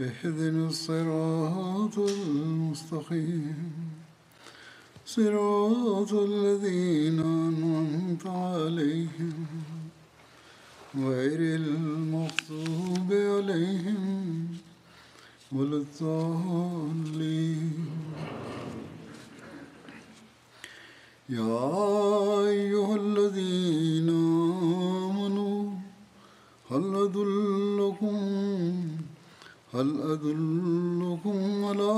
اهدنا الصراط المستقيم. صراط الذين أنعمت عليهم. غير المغضوب عليهم ولا الضالين. يا أيها الذين آمنوا هل أدلكم هل أدلكم على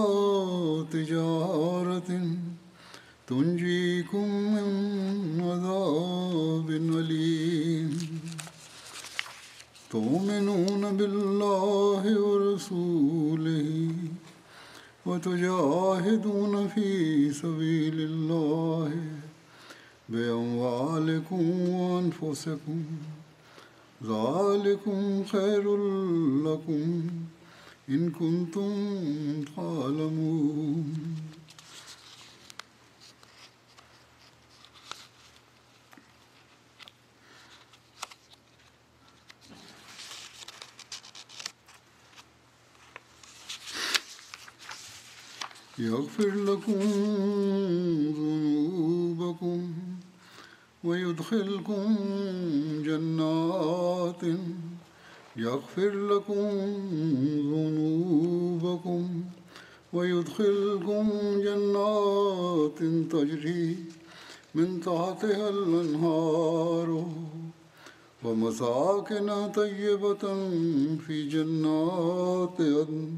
تجارة تنجيكم من عذاب أليم؟ تؤمنون بالله ورسوله وتجاهدون في سبيل الله بأموالكم وأنفسكم. ذلكم خير لكم. إن كنتم تعلمون. يغفر لكم ذنوبكم ويدخلكم جنات يغفر لكم ذنوبكم ويدخلكم جنات تجري من تحتها الأنهار ومساكن طيبة في جنات عدن.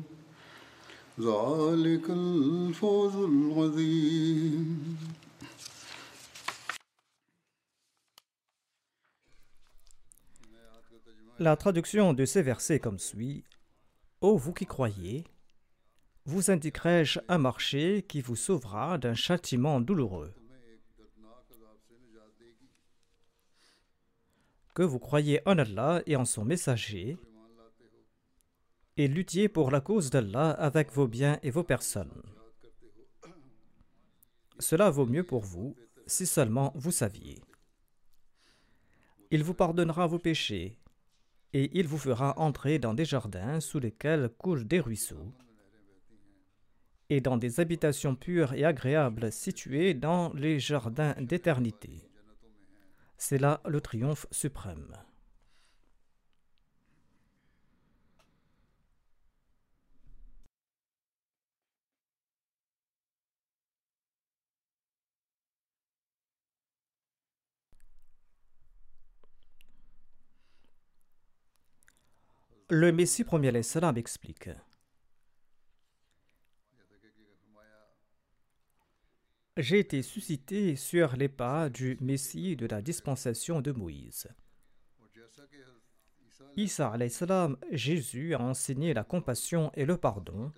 ذلك الفوز العظيم. La traduction de ces versets comme suit Ô vous qui croyez, vous indiquerai-je un marché qui vous sauvera d'un châtiment douloureux. Que vous croyez en Allah et en son messager, et luttiez pour la cause d'Allah avec vos biens et vos personnes. Cela vaut mieux pour vous si seulement vous saviez. Il vous pardonnera vos péchés et il vous fera entrer dans des jardins sous lesquels coulent des ruisseaux et dans des habitations pures et agréables situées dans les jardins d'éternité. C'est là le triomphe suprême. Le Messie premier salam explique. J'ai été suscité sur les pas du Messie de la dispensation de Moïse. Isa salam, Jésus a enseigné la compassion et le pardon.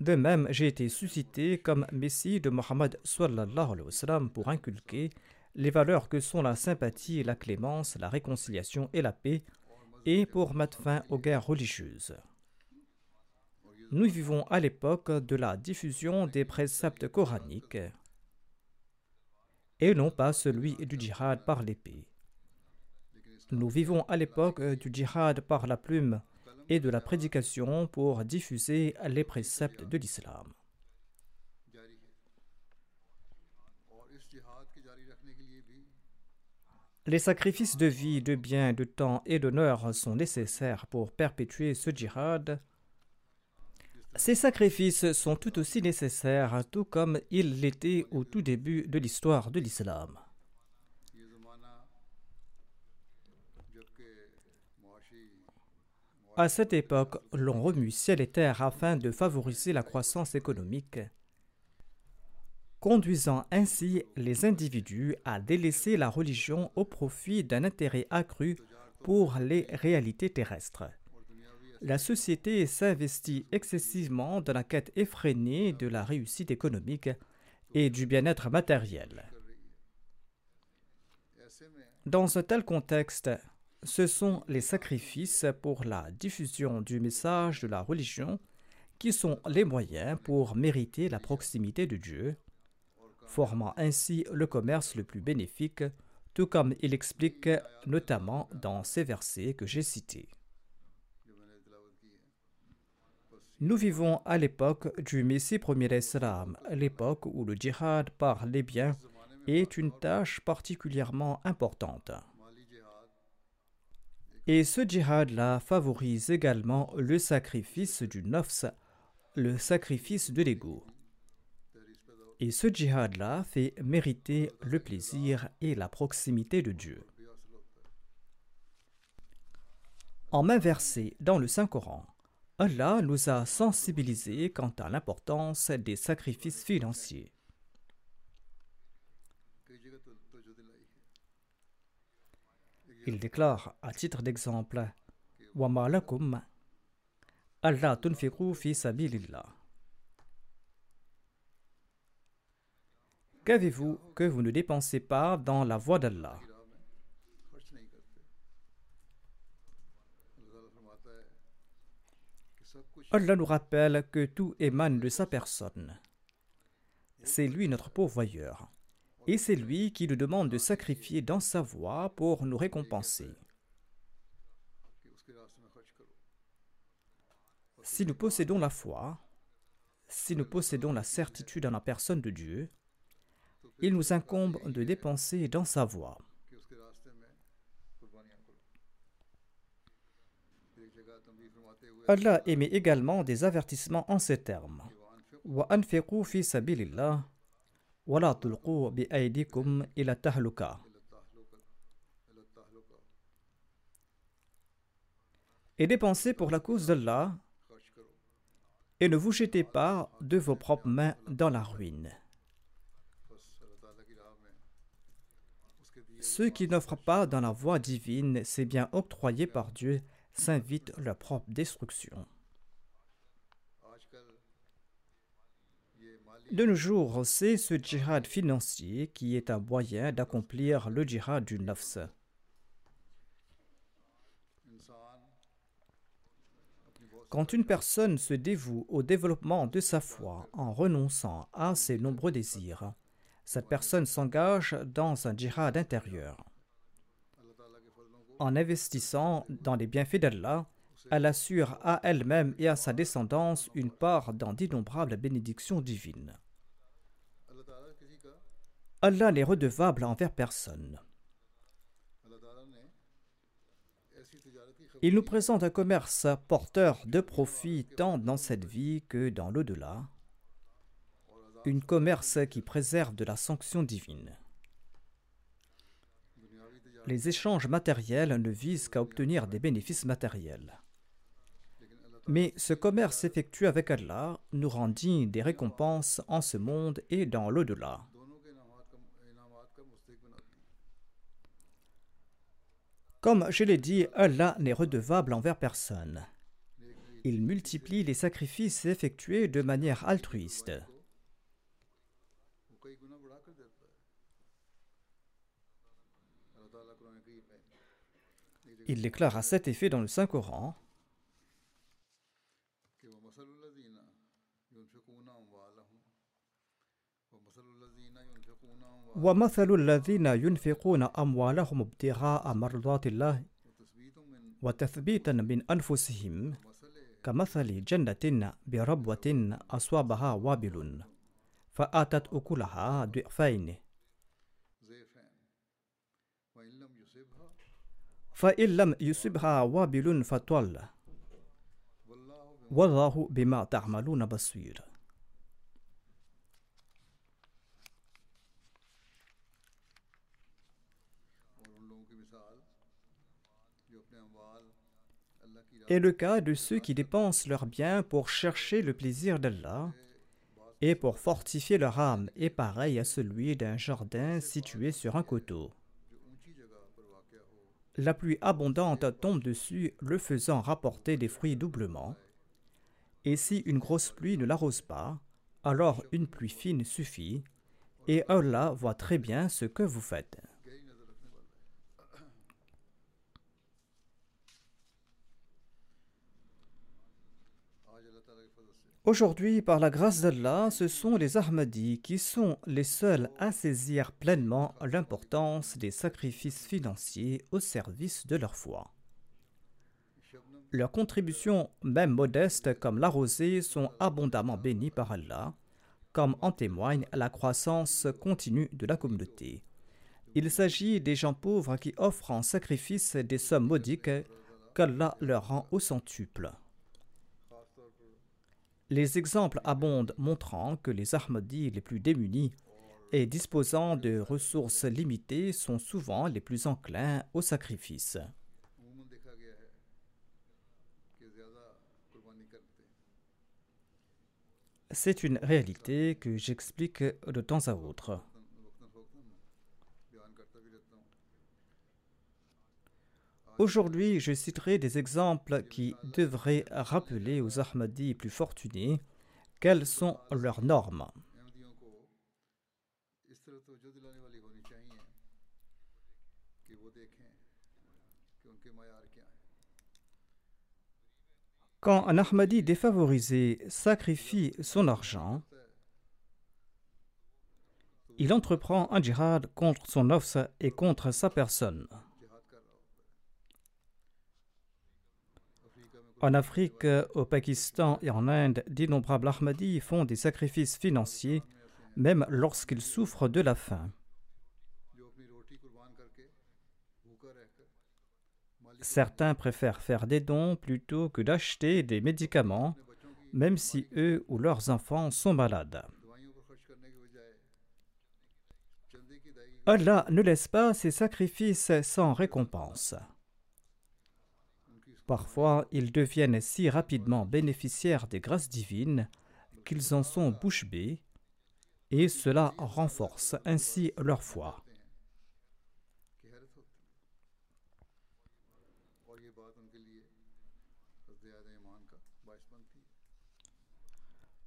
De même, j'ai été suscité comme Messie de Mohammed pour inculquer les valeurs que sont la sympathie, la clémence, la réconciliation et la paix et pour mettre fin aux guerres religieuses. Nous vivons à l'époque de la diffusion des préceptes coraniques et non pas celui du djihad par l'épée. Nous vivons à l'époque du djihad par la plume et de la prédication pour diffuser les préceptes de l'islam. Les sacrifices de vie, de biens, de temps et d'honneur sont nécessaires pour perpétuer ce djihad. Ces sacrifices sont tout aussi nécessaires, tout comme ils l'étaient au tout début de l'histoire de l'islam. À cette époque, l'on remue ciel et terre afin de favoriser la croissance économique conduisant ainsi les individus à délaisser la religion au profit d'un intérêt accru pour les réalités terrestres. La société s'investit excessivement dans la quête effrénée de la réussite économique et du bien-être matériel. Dans un tel contexte, ce sont les sacrifices pour la diffusion du message de la religion qui sont les moyens pour mériter la proximité de Dieu formant ainsi le commerce le plus bénéfique, tout comme il explique notamment dans ces versets que j'ai cités. Nous vivons à l'époque du Messie premier Islam, l'époque où le djihad par les biens est une tâche particulièrement importante. Et ce djihad-là favorise également le sacrifice du nafs, le sacrifice de l'ego. Et ce djihad-là fait mériter le plaisir et la proximité de Dieu. En main versée dans le Saint-Coran, Allah nous a sensibilisés quant à l'importance des sacrifices financiers. Il déclare à titre d'exemple Wa Allah tunfiqu fi sabilillah. qu'avez-vous que vous ne dépensez pas dans la voie d'Allah? Allah nous rappelle que tout émane de sa personne. C'est lui notre pourvoyeur. Et c'est lui qui nous demande de sacrifier dans sa voie pour nous récompenser. Si nous possédons la foi, si nous possédons la certitude en la personne de Dieu, il nous incombe de dépenser et d'en savoir. Allah émet également des avertissements en ces termes. Et dépensez pour la cause d'Allah et ne vous jetez pas de vos propres mains dans la ruine. Ceux qui n'offrent pas dans la voie divine ces biens octroyés par Dieu s'invitent leur propre destruction. De nos jours, c'est ce djihad financier qui est un moyen d'accomplir le djihad du nafs. Quand une personne se dévoue au développement de sa foi en renonçant à ses nombreux désirs, cette personne s'engage dans un djihad intérieur. En investissant dans les bienfaits d'Allah, elle assure à elle-même et à sa descendance une part dans d'innombrables bénédictions divines. Allah n'est redevable envers personne. Il nous présente un commerce porteur de profits tant dans cette vie que dans l'au-delà, une commerce qui préserve de la sanction divine. Les échanges matériels ne visent qu'à obtenir des bénéfices matériels. Mais ce commerce effectué avec Allah nous rendit des récompenses en ce monde et dans l'au-delà. Comme je l'ai dit, Allah n'est redevable envers personne. Il multiplie les sacrifices effectués de manière altruiste. Il déclare à cet effet dans le Saint-Coran. ومثل الذين ينفقون أموالهم ابتغاء مرضات الله وتثبيتا من أنفسهم كمثل جنة بربوة أصابها وابل فآتت أكلها ضعفين est le cas de ceux qui dépensent leurs biens pour chercher le plaisir d'Allah et pour fortifier leur âme est pareil à celui d'un jardin situé sur un coteau. La pluie abondante tombe dessus, le faisant rapporter des fruits doublement. Et si une grosse pluie ne l'arrose pas, alors une pluie fine suffit, et Allah voit très bien ce que vous faites. Aujourd'hui, par la grâce d'Allah, ce sont les Ahmadis qui sont les seuls à saisir pleinement l'importance des sacrifices financiers au service de leur foi. Leurs contributions, même modestes comme l'arrosée, sont abondamment bénies par Allah, comme en témoigne la croissance continue de la communauté. Il s'agit des gens pauvres qui offrent en sacrifice des sommes modiques qu'Allah leur rend au centuple. Les exemples abondent montrant que les Ahmadis les plus démunis et disposant de ressources limitées sont souvent les plus enclins au sacrifice. C'est une réalité que j'explique de temps à autre. Aujourd'hui, je citerai des exemples qui devraient rappeler aux Ahmadis plus fortunés quelles sont leurs normes. Quand un Ahmadi défavorisé sacrifie son argent, il entreprend un djihad contre son offre et contre sa personne. En Afrique, euh, au Pakistan et en Inde, d'innombrables Ahmadis font des sacrifices financiers, même lorsqu'ils souffrent de la faim. Certains préfèrent faire des dons plutôt que d'acheter des médicaments, même si eux ou leurs enfants sont malades. Allah ne laisse pas ses sacrifices sans récompense. Parfois, ils deviennent si rapidement bénéficiaires des grâces divines qu'ils en sont bouche bée, et cela renforce ainsi leur foi.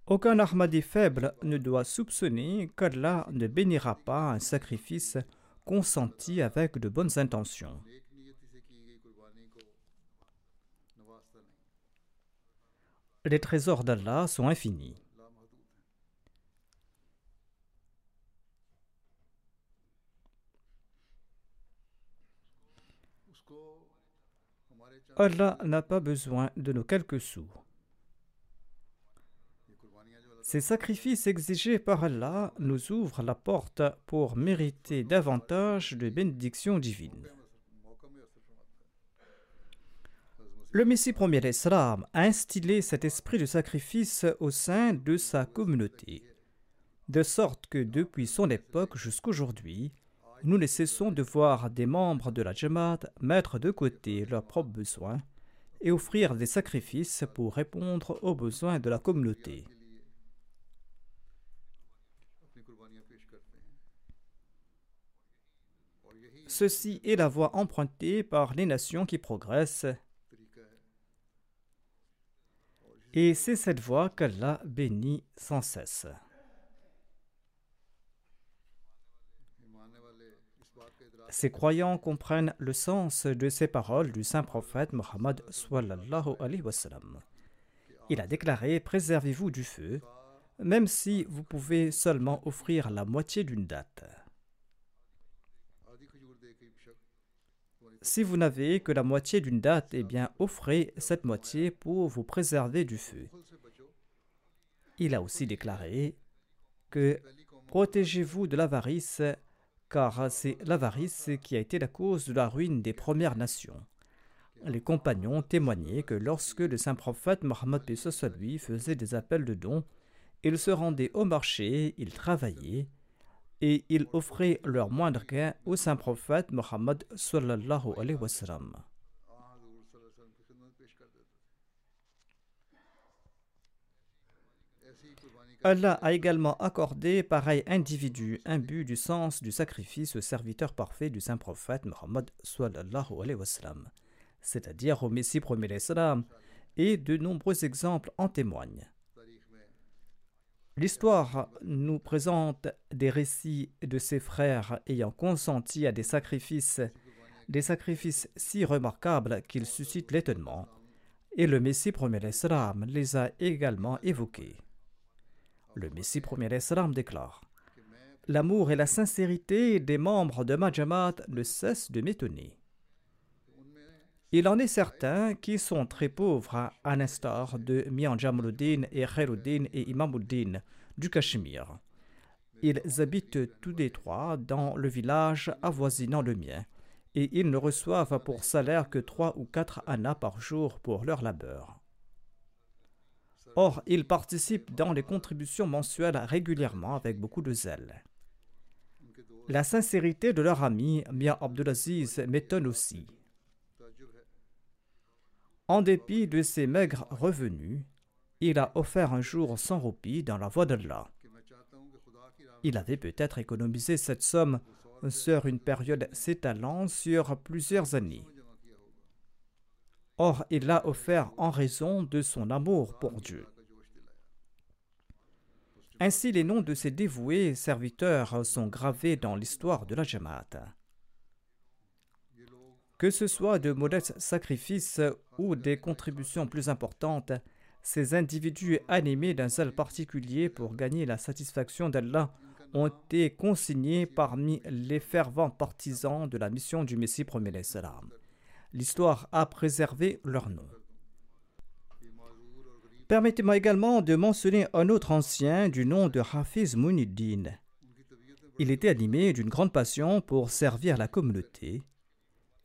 Aucun Ahmadi faible ne doit soupçonner qu'Allah ne bénira pas un sacrifice consenti avec de bonnes intentions. les trésors d'Allah sont infinis. Allah n'a pas besoin de nos quelques sous. Ces sacrifices exigés par Allah nous ouvrent la porte pour mériter davantage de bénédictions divines. Le Messie premier l'Islam a instillé cet esprit de sacrifice au sein de sa communauté, de sorte que depuis son époque jusqu'aujourd'hui, nous ne cessons de voir des membres de la Jamaat mettre de côté leurs propres besoins et offrir des sacrifices pour répondre aux besoins de la communauté. Ceci est la voie empruntée par les nations qui progressent Et c'est cette voie qu'Allah bénit sans cesse. Ces croyants comprennent le sens de ces paroles du saint prophète Mohammed Il a déclaré Préservez-vous du feu, même si vous pouvez seulement offrir la moitié d'une date. Si vous n'avez que la moitié d'une date, eh bien offrez cette moitié pour vous préserver du feu. Il a aussi déclaré que protégez-vous de l'avarice, car c'est l'avarice qui a été la cause de la ruine des Premières Nations. Les compagnons témoignaient que lorsque le saint prophète Mohammed lui faisait des appels de dons, il se rendait au marché, il travaillait, et ils offraient leur moindre gain au saint prophète Mohammed sallallahu alayhi wa sallam. Allah a également accordé pareil individu un but du sens du sacrifice au serviteur parfait du saint prophète Mohammed sallallahu alayhi wa sallam, c'est-à-dire au Messie premier l'Islam, et de nombreux exemples en témoignent. L'histoire nous présente des récits de ses frères ayant consenti à des sacrifices, des sacrifices si remarquables qu'ils suscitent l'étonnement, et le Messie premier l'Islam les a également évoqués. Le Messie premier l'Islam déclare L'amour et la sincérité des membres de Majamat ne cessent de m'étonner. Il en est certain qui sont très pauvres, à l'instar de Mian Jamaluddin et Khairuddin et Imamuddin du Cachemire. Ils habitent tous les trois dans le village avoisinant le mien, et ils ne reçoivent pour salaire que trois ou quatre annas par jour pour leur labeur. Or, ils participent dans les contributions mensuelles régulièrement avec beaucoup de zèle. La sincérité de leur ami Mia Abdulaziz m'étonne aussi. En dépit de ses maigres revenus, il a offert un jour 100 roupies dans la voie d'Allah. Il avait peut-être économisé cette somme sur une période s'étalant sur plusieurs années. Or, il l'a offert en raison de son amour pour Dieu. Ainsi, les noms de ces dévoués serviteurs sont gravés dans l'histoire de la Jamaat. Que ce soit de modestes sacrifices ou des contributions plus importantes, ces individus animés d'un zèle particulier pour gagner la satisfaction d'Allah ont été consignés parmi les fervents partisans de la mission du Messie premier. L'histoire a préservé leur nom. Permettez-moi également de mentionner un autre ancien du nom de Hafiz Muniddin. Il était animé d'une grande passion pour servir la communauté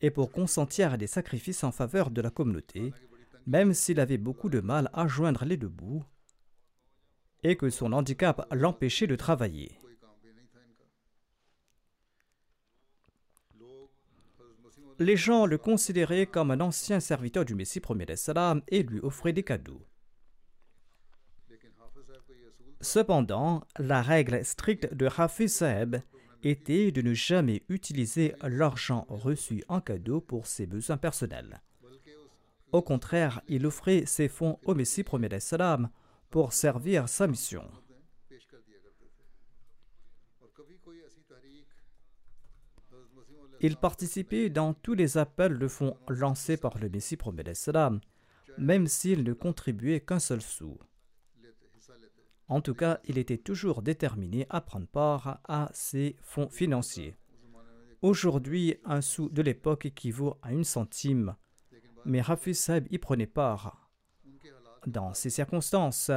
et pour consentir à des sacrifices en faveur de la communauté, même s'il avait beaucoup de mal à joindre les deux bouts et que son handicap l'empêchait de travailler. Les gens le considéraient comme un ancien serviteur du Messie premier salam et lui offraient des cadeaux. Cependant, la règle stricte de Hafiz Saeb était de ne jamais utiliser l'argent reçu en cadeau pour ses besoins personnels. Au contraire, il offrait ses fonds au Messie premier salam pour servir sa mission. Il participait dans tous les appels de fonds lancés par le Messie premier salam, même s'il ne contribuait qu'un seul sou. En tout cas, il était toujours déterminé à prendre part à ces fonds financiers. Aujourd'hui, un sou de l'époque équivaut à une centime, mais Saib y prenait part. Dans ces circonstances,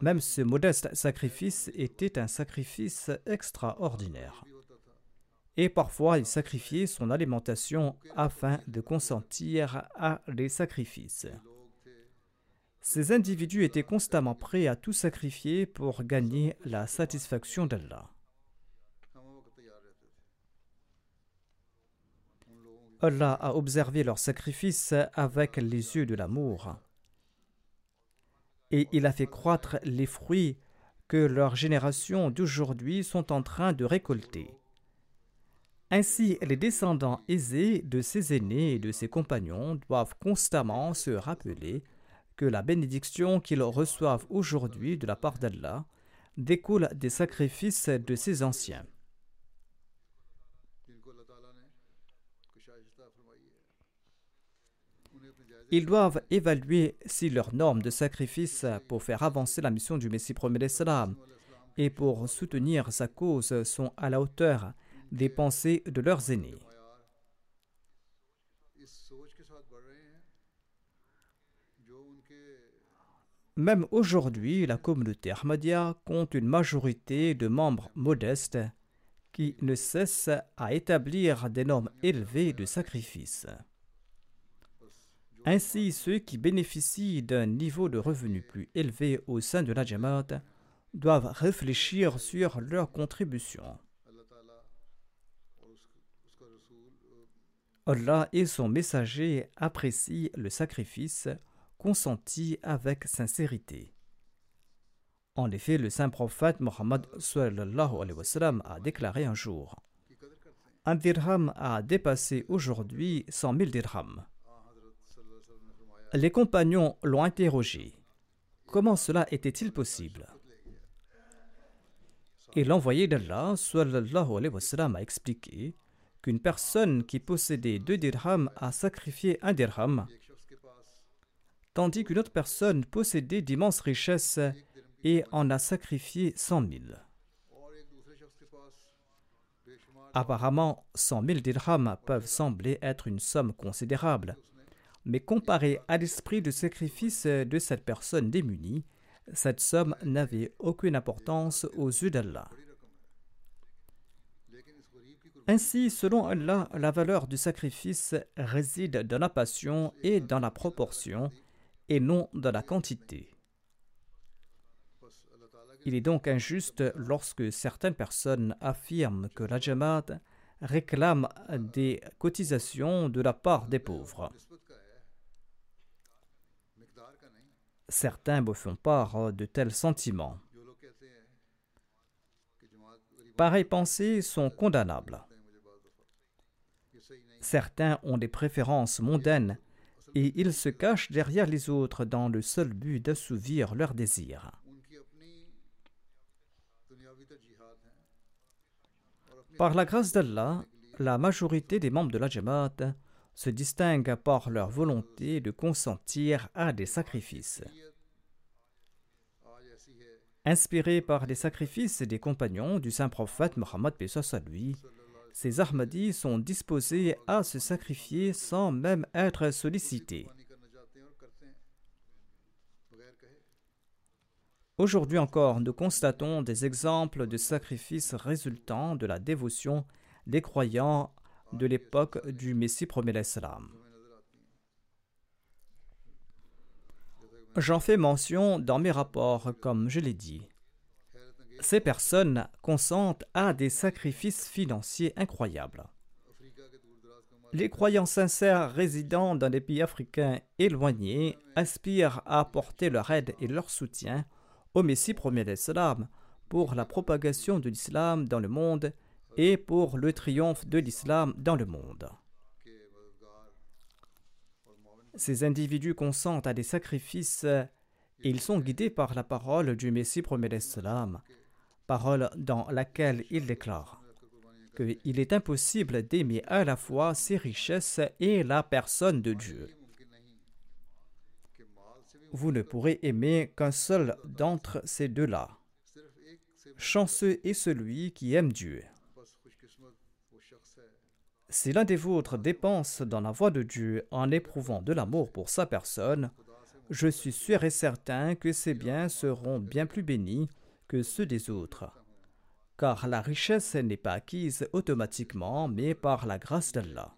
même ce modeste sacrifice était un sacrifice extraordinaire. Et parfois, il sacrifiait son alimentation afin de consentir à les sacrifices. Ces individus étaient constamment prêts à tout sacrifier pour gagner la satisfaction d'Allah. Allah a observé leur sacrifice avec les yeux de l'amour et il a fait croître les fruits que leurs générations d'aujourd'hui sont en train de récolter. Ainsi, les descendants aisés de ses aînés et de ses compagnons doivent constamment se rappeler que la bénédiction qu'ils reçoivent aujourd'hui de la part d'Allah découle des sacrifices de ses anciens. Ils doivent évaluer si leurs normes de sacrifice pour faire avancer la mission du Messie premier et pour soutenir sa cause sont à la hauteur des pensées de leurs aînés. Même aujourd'hui, la communauté Ahmadiyya compte une majorité de membres modestes qui ne cessent à établir des normes élevées de sacrifice. Ainsi, ceux qui bénéficient d'un niveau de revenu plus élevé au sein de la Jamaat doivent réfléchir sur leur contribution. Allah et son messager apprécient le sacrifice consenti avec sincérité. En effet, le saint prophète Mohammed a déclaré un jour Un dirham a dépassé aujourd'hui 100 000 dirhams. Les compagnons l'ont interrogé. Comment cela était-il possible? Et l'envoyé d'Allah a expliqué qu'une personne qui possédait deux dirhams a sacrifié un dirham tandis qu'une autre personne possédait d'immenses richesses et en a sacrifié cent mille. Apparemment, cent mille dirhams peuvent sembler être une somme considérable, mais comparée à l'esprit de sacrifice de cette personne démunie, cette somme n'avait aucune importance aux yeux d'Allah. Ainsi, selon Allah, la valeur du sacrifice réside dans la passion et dans la proportion et non dans la quantité. Il est donc injuste lorsque certaines personnes affirment que la Jamaat réclame des cotisations de la part des pauvres. Certains me font part de tels sentiments. Pareilles pensées sont condamnables. Certains ont des préférences mondaines et ils se cachent derrière les autres dans le seul but d'assouvir leurs désirs. Par la grâce d'Allah, la majorité des membres de la Jamaat se distinguent par leur volonté de consentir à des sacrifices. Inspirés par les sacrifices des compagnons du saint prophète Mohammed lui, ces Ahmadis sont disposés à se sacrifier sans même être sollicités. Aujourd'hui encore, nous constatons des exemples de sacrifices résultant de la dévotion des croyants de l'époque du Messie premier l'Islam. J'en fais mention dans mes rapports, comme je l'ai dit. Ces personnes consentent à des sacrifices financiers incroyables. Les croyants sincères résidant dans des pays africains éloignés aspirent à apporter leur aide et leur soutien au Messie premier d'Islam pour la propagation de l'islam dans le monde et pour le triomphe de l'islam dans le monde. Ces individus consentent à des sacrifices. et Ils sont guidés par la parole du Messie premier d'Islam parole dans laquelle il déclare qu'il est impossible d'aimer à la fois ses richesses et la personne de Dieu. Vous ne pourrez aimer qu'un seul d'entre ces deux-là. Chanceux est celui qui aime Dieu. Si l'un des vôtres dépense dans la voie de Dieu en éprouvant de l'amour pour sa personne, je suis sûr et certain que ses biens seront bien plus bénis que ceux des autres. Car la richesse n'est pas acquise automatiquement, mais par la grâce d'Allah.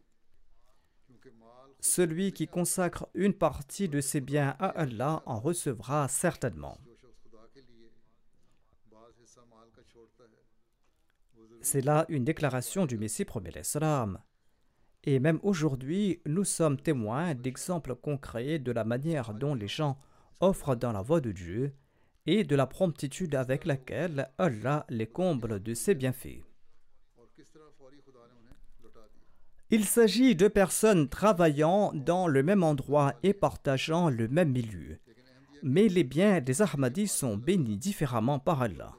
Celui qui consacre une partie de ses biens à Allah en recevra certainement. C'est là une déclaration du Messie premier l'Islam. Et même aujourd'hui, nous sommes témoins d'exemples concrets de la manière dont les gens offrent dans la voie de Dieu et de la promptitude avec laquelle Allah les comble de ses bienfaits. Il s'agit de personnes travaillant dans le même endroit et partageant le même milieu. Mais les biens des Ahmadis sont bénis différemment par Allah.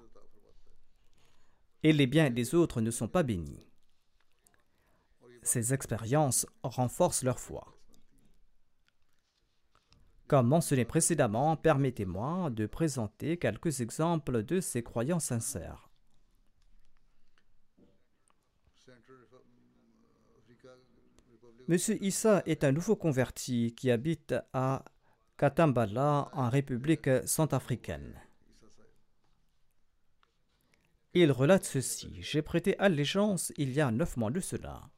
Et les biens des autres ne sont pas bénis. Ces expériences renforcent leur foi. Comme mentionné précédemment, permettez-moi de présenter quelques exemples de ces croyances sincères. Monsieur Issa est un nouveau converti qui habite à Katambala en République centrafricaine. Il relate ceci. J'ai prêté allégeance il y a neuf mois de cela.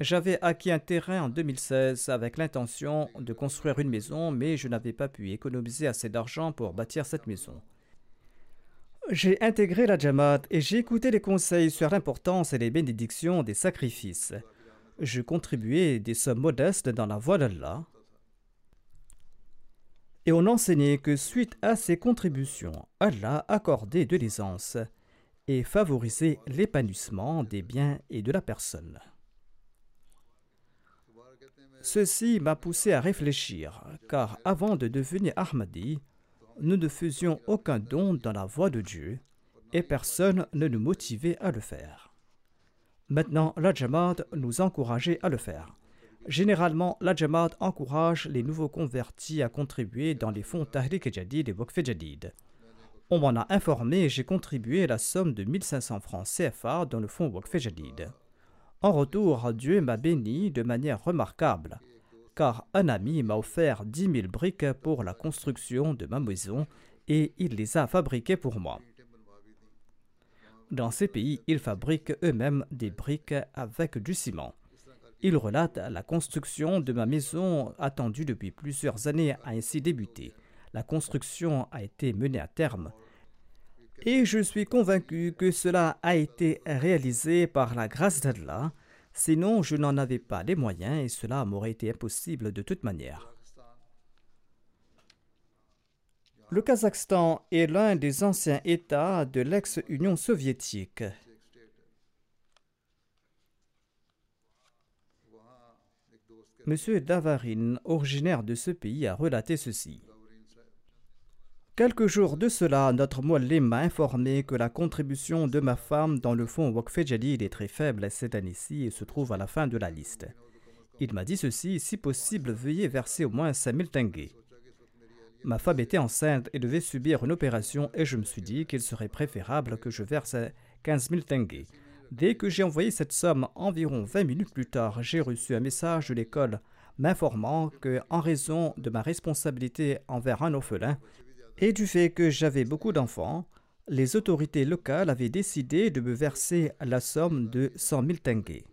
J'avais acquis un terrain en 2016 avec l'intention de construire une maison, mais je n'avais pas pu économiser assez d'argent pour bâtir cette maison. J'ai intégré la Jamaat et j'ai écouté les conseils sur l'importance et les bénédictions des sacrifices. Je contribuais des sommes modestes dans la voie d'Allah. Et on enseignait que suite à ces contributions, Allah accordait de l'aisance et favorisait l'épanouissement des biens et de la personne. Ceci m'a poussé à réfléchir, car avant de devenir Ahmadi, nous ne faisions aucun don dans la voie de Dieu et personne ne nous motivait à le faire. Maintenant, la Jamaat nous encourageait à le faire. Généralement, la Jamaat encourage les nouveaux convertis à contribuer dans les fonds Tahrik et Jadid et Waqf Jadid. On m'en a informé et j'ai contribué la somme de 1500 francs CFA dans le fonds Waqf Jadid. En retour, Dieu m'a béni de manière remarquable car un ami m'a offert dix mille briques pour la construction de ma maison et il les a fabriquées pour moi. Dans ces pays, ils fabriquent eux-mêmes des briques avec du ciment. Il relate la construction de ma maison attendue depuis plusieurs années a ainsi débuté. La construction a été menée à terme. Et je suis convaincu que cela a été réalisé par la grâce d'Allah Sinon, je n'en avais pas les moyens et cela m'aurait été impossible de toute manière. Le Kazakhstan est l'un des anciens États de l'ex-Union soviétique. Monsieur Davarin, originaire de ce pays, a relaté ceci. Quelques jours de cela, notre Mouallim m'a informé que la contribution de ma femme dans le fonds Waqf Jadid est très faible cette année-ci et se trouve à la fin de la liste. Il m'a dit ceci si possible, veuillez verser au moins 5000 tengés. Ma femme était enceinte et devait subir une opération et je me suis dit qu'il serait préférable que je verse 15 000 tengés. Dès que j'ai envoyé cette somme, environ 20 minutes plus tard, j'ai reçu un message de l'école m'informant que, en raison de ma responsabilité envers un orphelin, et du fait que j'avais beaucoup d'enfants, les autorités locales avaient décidé de me verser la somme de 100 000 tengés.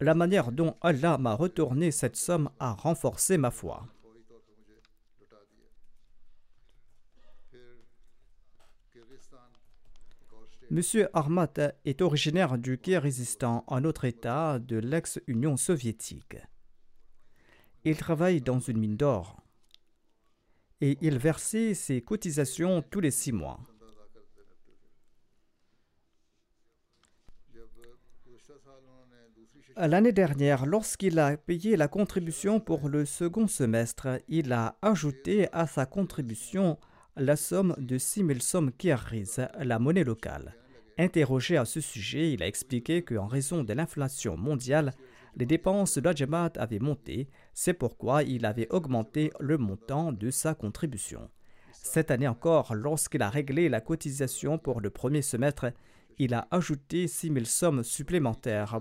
La manière dont Allah m'a retourné cette somme a renforcé ma foi. Monsieur Armat est originaire du Kirghizistan, un autre État de l'ex-Union soviétique. Il travaille dans une mine d'or et il versait ses cotisations tous les six mois. L'année dernière, lorsqu'il a payé la contribution pour le second semestre, il a ajouté à sa contribution la somme de 6 000 sommes kirghiz, la monnaie locale. Interrogé à ce sujet, il a expliqué qu'en raison de l'inflation mondiale, les dépenses de la Jamaat avaient monté, c'est pourquoi il avait augmenté le montant de sa contribution. Cette année encore, lorsqu'il a réglé la cotisation pour le premier semestre, il a ajouté 6 000 sommes supplémentaires.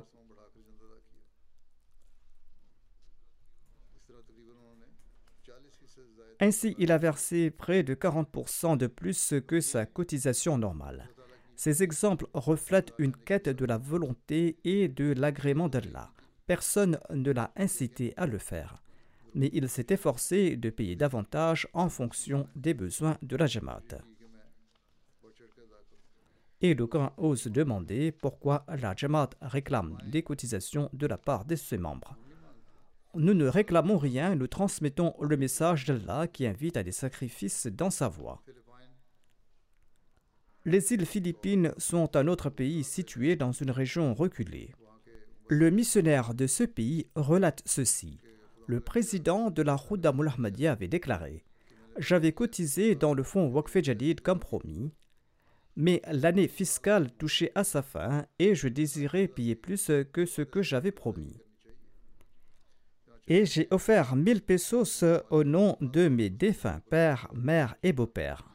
Ainsi, il a versé près de 40% de plus que sa cotisation normale. Ces exemples reflètent une quête de la volonté et de l'agrément d'Allah. Personne ne l'a incité à le faire, mais il s'est efforcé de payer davantage en fonction des besoins de la Jamaat. Et le camp ose demander pourquoi la Jamaat réclame des cotisations de la part de ses membres. Nous ne réclamons rien, nous transmettons le message d'Allah qui invite à des sacrifices dans sa voie. Les îles Philippines sont un autre pays situé dans une région reculée. Le missionnaire de ce pays relate ceci. Le président de la Rouda Ahmadiyya avait déclaré J'avais cotisé dans le fonds Waqf Jadid comme promis, mais l'année fiscale touchait à sa fin et je désirais payer plus que ce que j'avais promis. Et j'ai offert 1000 pesos au nom de mes défunts pères, mères et beaux-pères.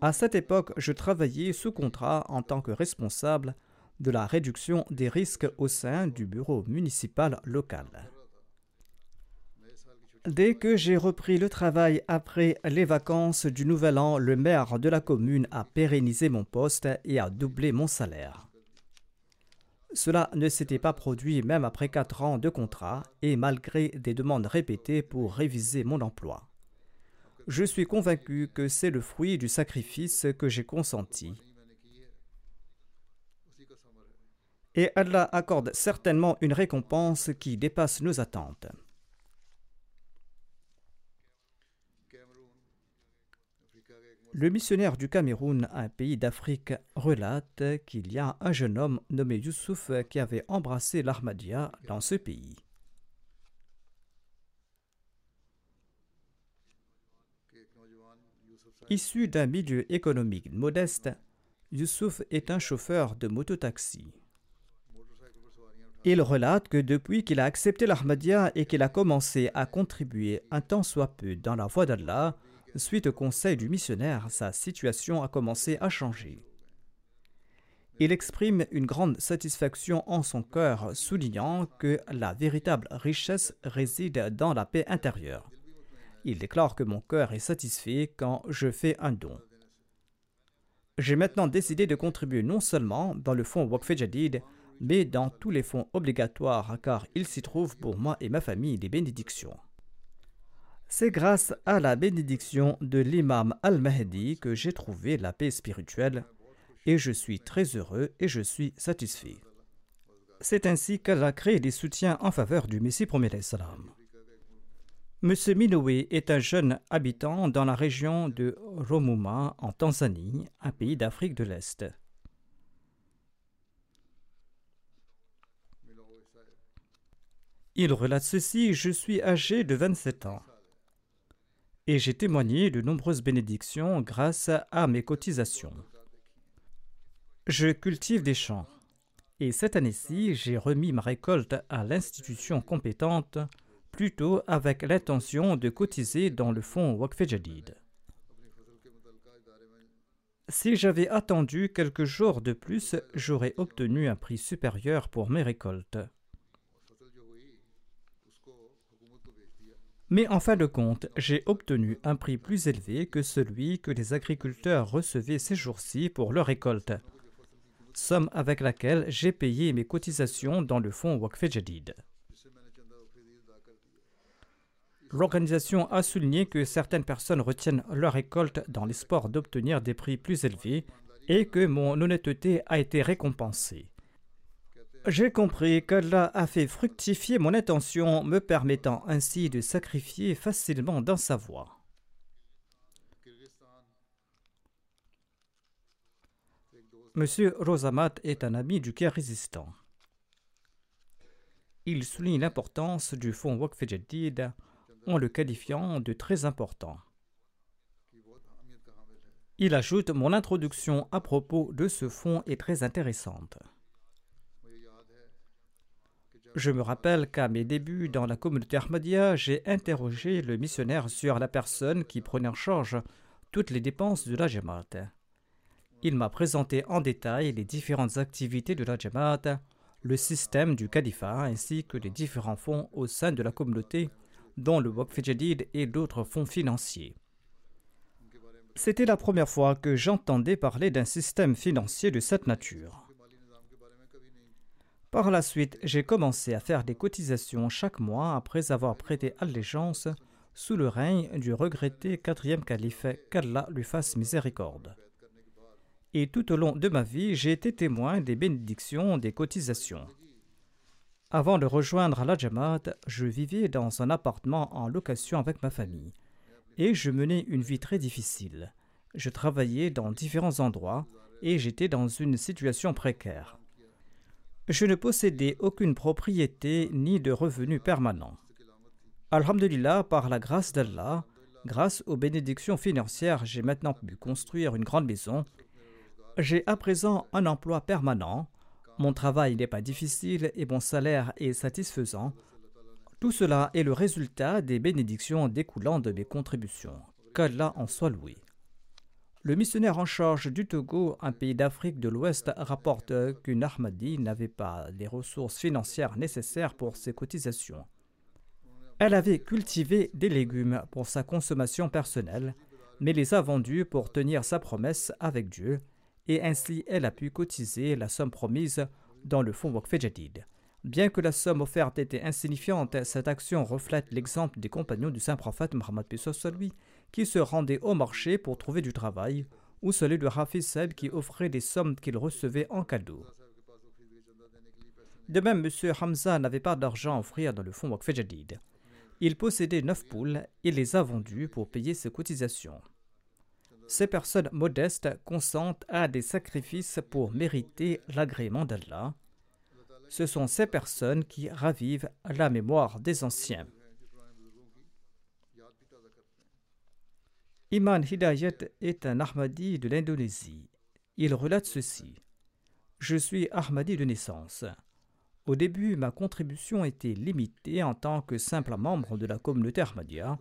À cette époque, je travaillais sous contrat en tant que responsable de la réduction des risques au sein du bureau municipal local. Dès que j'ai repris le travail après les vacances du Nouvel An, le maire de la commune a pérennisé mon poste et a doublé mon salaire. Cela ne s'était pas produit même après quatre ans de contrat et malgré des demandes répétées pour réviser mon emploi. Je suis convaincu que c'est le fruit du sacrifice que j'ai consenti. Et Allah accorde certainement une récompense qui dépasse nos attentes. Le missionnaire du Cameroun, un pays d'Afrique, relate qu'il y a un jeune homme nommé Youssouf qui avait embrassé l'Ahmadiyya dans ce pays. Issu d'un milieu économique modeste, Youssouf est un chauffeur de mototaxi. Il relate que depuis qu'il a accepté l'Ahmadiyya et qu'il a commencé à contribuer un tant soit peu dans la voie d'Allah, Suite au conseil du missionnaire, sa situation a commencé à changer. Il exprime une grande satisfaction en son cœur, soulignant que la véritable richesse réside dans la paix intérieure. Il déclare que mon cœur est satisfait quand je fais un don. J'ai maintenant décidé de contribuer non seulement dans le fonds Waqf Jadid, mais dans tous les fonds obligatoires car il s'y trouve pour moi et ma famille des bénédictions. C'est grâce à la bénédiction de l'imam al-Mahdi que j'ai trouvé la paix spirituelle et je suis très heureux et je suis satisfait. C'est ainsi qu'elle a créé des soutiens en faveur du Messie premier salam. M. Minowe est un jeune habitant dans la région de Romuma en Tanzanie, un pays d'Afrique de l'Est. Il relate ceci Je suis âgé de 27 ans et j'ai témoigné de nombreuses bénédictions grâce à mes cotisations. Je cultive des champs et cette année-ci, j'ai remis ma récolte à l'institution compétente plutôt avec l'intention de cotiser dans le fonds Waqf Jadid. Si j'avais attendu quelques jours de plus, j'aurais obtenu un prix supérieur pour mes récoltes. Mais en fin de compte, j'ai obtenu un prix plus élevé que celui que les agriculteurs recevaient ces jours-ci pour leur récolte, somme avec laquelle j'ai payé mes cotisations dans le fonds Waqf Jadid. L'organisation a souligné que certaines personnes retiennent leur récolte dans l'espoir d'obtenir des prix plus élevés et que mon honnêteté a été récompensée. J'ai compris qu'Allah a fait fructifier mon intention, me permettant ainsi de sacrifier facilement dans sa voie. Monsieur Rosamat est un ami du Caire résistant. Il souligne l'importance du fonds Jadid en le qualifiant de très important. Il ajoute Mon introduction à propos de ce fonds est très intéressante. Je me rappelle qu'à mes débuts dans la communauté Ahmadiyya, j'ai interrogé le missionnaire sur la personne qui prenait en charge toutes les dépenses de la Jamaat. Il m'a présenté en détail les différentes activités de la Jamaat, le système du califat ainsi que les différents fonds au sein de la communauté, dont le Waqf et d'autres fonds financiers. C'était la première fois que j'entendais parler d'un système financier de cette nature. Par la suite, j'ai commencé à faire des cotisations chaque mois après avoir prêté allégeance sous le règne du regretté quatrième calife qu'Allah lui fasse miséricorde. Et tout au long de ma vie, j'ai été témoin des bénédictions des cotisations. Avant de rejoindre la Jamaat, je vivais dans un appartement en location avec ma famille et je menais une vie très difficile. Je travaillais dans différents endroits et j'étais dans une situation précaire je ne possédais aucune propriété ni de revenus permanents. Alhamdulillah, par la grâce d'Allah, grâce aux bénédictions financières, j'ai maintenant pu construire une grande maison. J'ai à présent un emploi permanent. Mon travail n'est pas difficile et mon salaire est satisfaisant. Tout cela est le résultat des bénédictions découlant de mes contributions. Qu'Allah en soit loué. Le missionnaire en charge du Togo, un pays d'Afrique de l'Ouest, rapporte qu'une Ahmadi n'avait pas les ressources financières nécessaires pour ses cotisations. Elle avait cultivé des légumes pour sa consommation personnelle, mais les a vendus pour tenir sa promesse avec Dieu, et ainsi elle a pu cotiser la somme promise dans le fonds Waqf Jadid. Bien que la somme offerte était insignifiante, cette action reflète l'exemple des compagnons du saint prophète Muhammad lui qui se rendaient au marché pour trouver du travail, ou celui de Hafiz Saib qui offrait des sommes qu'il recevait en cadeau. De même, M. Hamza n'avait pas d'argent à offrir dans le fonds Waqf Jadid. Il possédait neuf poules et les a vendues pour payer ses cotisations. Ces personnes modestes consentent à des sacrifices pour mériter l'agrément d'Allah. Ce sont ces personnes qui ravivent la mémoire des anciens. Iman Hidayat est un Ahmadi de l'Indonésie. Il relate ceci. Je suis Ahmadi de naissance. Au début, ma contribution était limitée en tant que simple membre de la communauté Ahmadiyya.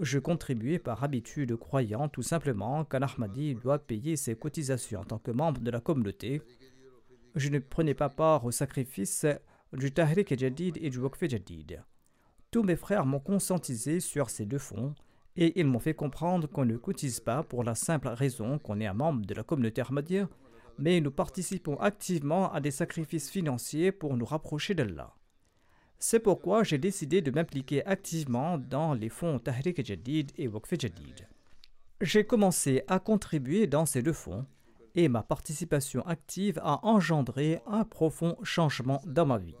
Je contribuais par habitude croyant tout simplement qu'un Ahmadi doit payer ses cotisations en tant que membre de la communauté. Je ne prenais pas part au sacrifice du Tahrik Jadid et du Waqf Jadid. Tous mes frères m'ont conscientisé sur ces deux fonds et ils m'ont fait comprendre qu'on ne cotise pas pour la simple raison qu'on est un membre de la communauté Ahmadiyya mais nous participons activement à des sacrifices financiers pour nous rapprocher d'Allah. C'est pourquoi j'ai décidé de m'impliquer activement dans les fonds Tahrik Jadid et Waqf Jadid. J'ai commencé à contribuer dans ces deux fonds et ma participation active a engendré un profond changement dans ma vie.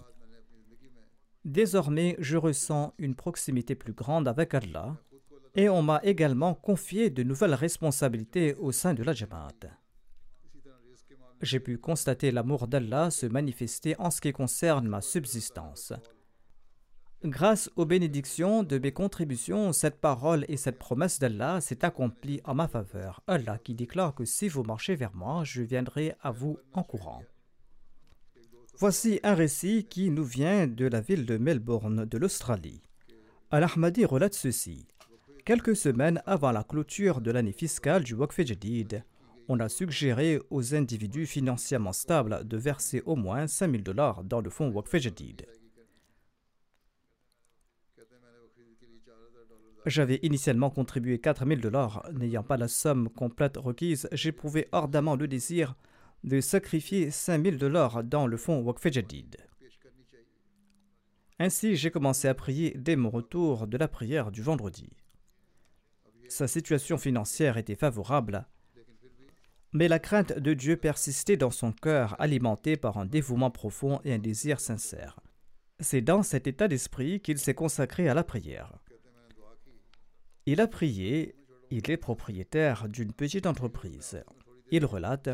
Désormais, je ressens une proximité plus grande avec Allah et on m'a également confié de nouvelles responsabilités au sein de la Jamaat j'ai pu constater l'amour d'Allah se manifester en ce qui concerne ma subsistance. Grâce aux bénédictions de mes contributions, cette parole et cette promesse d'Allah s'est accomplie en ma faveur. Allah qui déclare que si vous marchez vers moi, je viendrai à vous en courant. Voici un récit qui nous vient de la ville de Melbourne de l'Australie. Al-Ahmadi relate ceci. Quelques semaines avant la clôture de l'année fiscale du Waqf Jadid, on a suggéré aux individus financièrement stables de verser au moins 5000 dollars dans le fonds Waqf Jadid. J'avais initialement contribué 4000 dollars. N'ayant pas la somme complète requise, j'éprouvais ardemment le désir de sacrifier 5000 dollars dans le fonds Waqf Jadid. Ainsi, j'ai commencé à prier dès mon retour de la prière du vendredi. Sa situation financière était favorable mais la crainte de Dieu persistait dans son cœur, alimenté par un dévouement profond et un désir sincère. C'est dans cet état d'esprit qu'il s'est consacré à la prière. Il a prié, il est propriétaire d'une petite entreprise. Il relate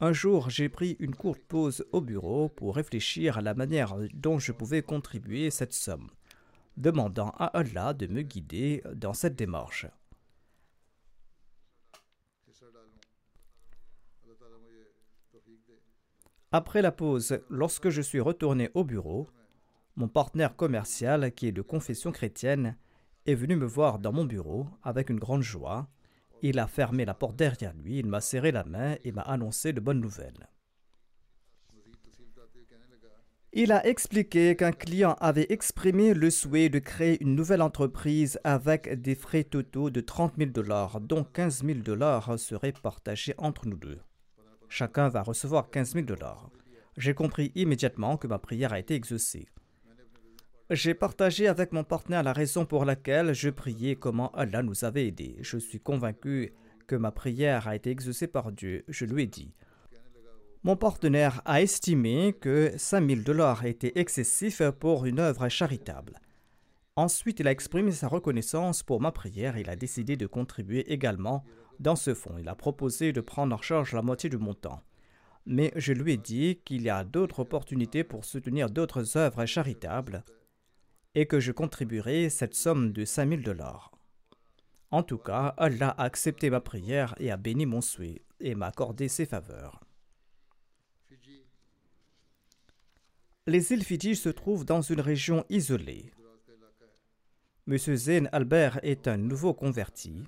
Un jour, j'ai pris une courte pause au bureau pour réfléchir à la manière dont je pouvais contribuer cette somme, demandant à Allah de me guider dans cette démarche. Après la pause, lorsque je suis retourné au bureau, mon partenaire commercial, qui est de confession chrétienne, est venu me voir dans mon bureau avec une grande joie. Il a fermé la porte derrière lui, il m'a serré la main et m'a annoncé de bonnes nouvelles. Il a expliqué qu'un client avait exprimé le souhait de créer une nouvelle entreprise avec des frais totaux de 30 000 dollars, dont 15 000 dollars seraient partagés entre nous deux. Chacun va recevoir 15 000 dollars. J'ai compris immédiatement que ma prière a été exaucée. J'ai partagé avec mon partenaire la raison pour laquelle je priais comment Allah nous avait aidés. Je suis convaincu que ma prière a été exaucée par Dieu. Je lui ai dit. Mon partenaire a estimé que 5000 dollars étaient excessifs pour une œuvre charitable. Ensuite, il a exprimé sa reconnaissance pour ma prière et il a décidé de contribuer également dans ce fonds. Il a proposé de prendre en charge la moitié du montant. Mais je lui ai dit qu'il y a d'autres opportunités pour soutenir d'autres œuvres charitables et que je contribuerai cette somme de 5000 dollars. En tout cas, Allah a accepté ma prière et a béni mon souhait et m'a accordé ses faveurs. Les îles Fidji se trouvent dans une région isolée. M. Zain Albert est un nouveau converti.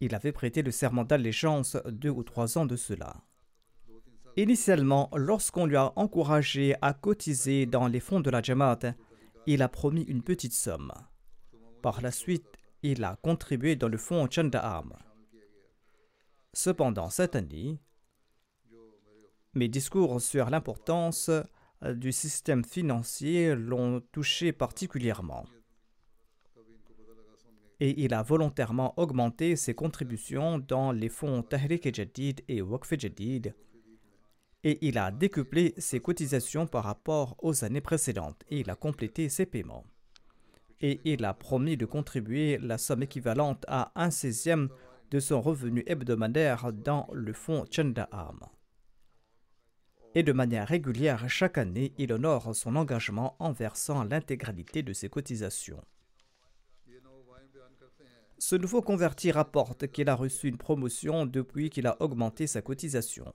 Il avait prêté le serment d'allégeance deux ou trois ans de cela. Initialement, lorsqu'on lui a encouragé à cotiser dans les fonds de la Jamaat, il a promis une petite somme. Par la suite, il a contribué dans le fonds Chandaam. Cependant, cette année, mes discours sur l'importance du système financier l'ont touché particulièrement. Et il a volontairement augmenté ses contributions dans les fonds Tahrik Jadid et Waqf Jadid. Et il a décuplé ses cotisations par rapport aux années précédentes et il a complété ses paiements. Et il a promis de contribuer la somme équivalente à un seizième de son revenu hebdomadaire dans le fonds Chandaam et de manière régulière chaque année, il honore son engagement en versant l'intégralité de ses cotisations. Ce nouveau converti rapporte qu'il a reçu une promotion depuis qu'il a augmenté sa cotisation.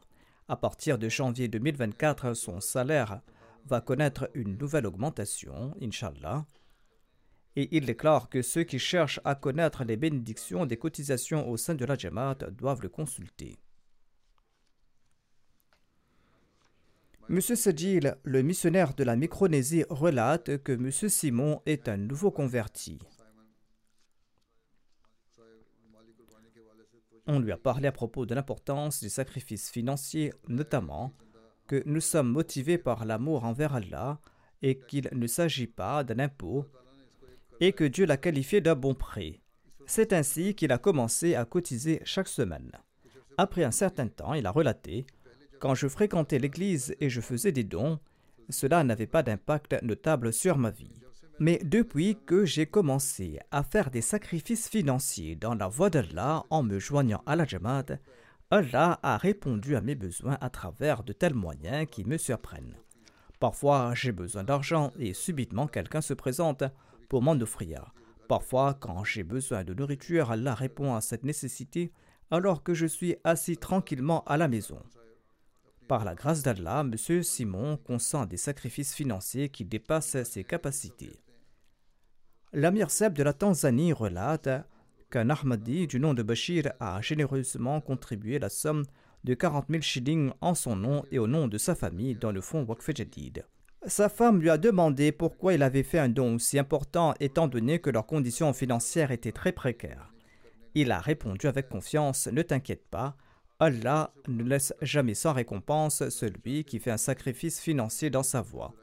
À partir de janvier 2024, son salaire va connaître une nouvelle augmentation, Inshallah. Et il déclare que ceux qui cherchent à connaître les bénédictions des cotisations au sein de la Jamaat doivent le consulter. M. Sedjil, le missionnaire de la Micronésie, relate que M. Simon est un nouveau converti. On lui a parlé à propos de l'importance du sacrifice financier, notamment que nous sommes motivés par l'amour envers Allah et qu'il ne s'agit pas d'un impôt et que Dieu l'a qualifié d'un bon prêt. C'est ainsi qu'il a commencé à cotiser chaque semaine. Après un certain temps, il a relaté quand je fréquentais l'église et je faisais des dons, cela n'avait pas d'impact notable sur ma vie. Mais depuis que j'ai commencé à faire des sacrifices financiers dans la voie d'Allah en me joignant à la Jamaat, Allah a répondu à mes besoins à travers de tels moyens qui me surprennent. Parfois, j'ai besoin d'argent et subitement quelqu'un se présente pour m'en offrir. Parfois, quand j'ai besoin de nourriture, Allah répond à cette nécessité alors que je suis assis tranquillement à la maison. Par la grâce d'Allah, M. Simon consent des sacrifices financiers qui dépassent ses capacités. L'Amir Seb de la Tanzanie relate qu'un Ahmadi du nom de Bashir a généreusement contribué la somme de 40 000 shillings en son nom et au nom de sa famille dans le fonds Waqf Jadid. Sa femme lui a demandé pourquoi il avait fait un don aussi important étant donné que leurs conditions financières étaient très précaires. Il a répondu avec confiance Ne t'inquiète pas, Allah ne laisse jamais sans récompense celui qui fait un sacrifice financier dans sa voie.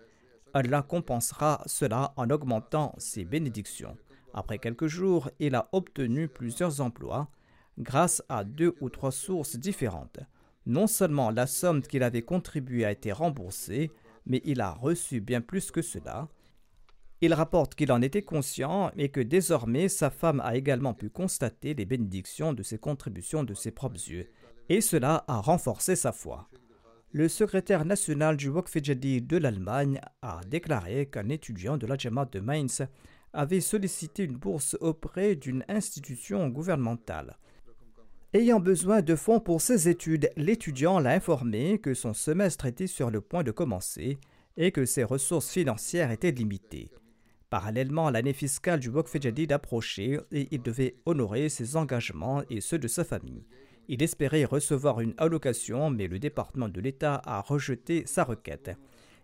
Allah compensera cela en augmentant ses bénédictions. Après quelques jours, il a obtenu plusieurs emplois grâce à deux ou trois sources différentes. Non seulement la somme qu'il avait contribuée a été remboursée, mais il a reçu bien plus que cela. Il rapporte qu'il en était conscient et que désormais sa femme a également pu constater les bénédictions de ses contributions de ses propres yeux et cela a renforcé sa foi. Le secrétaire national du Waqf de l'Allemagne a déclaré qu'un étudiant de la de Mainz avait sollicité une bourse auprès d'une institution gouvernementale. Ayant besoin de fonds pour ses études, l'étudiant l'a informé que son semestre était sur le point de commencer et que ses ressources financières étaient limitées. Parallèlement, l'année fiscale du Waqf approchait et il devait honorer ses engagements et ceux de sa famille. Il espérait recevoir une allocation, mais le département de l'État a rejeté sa requête.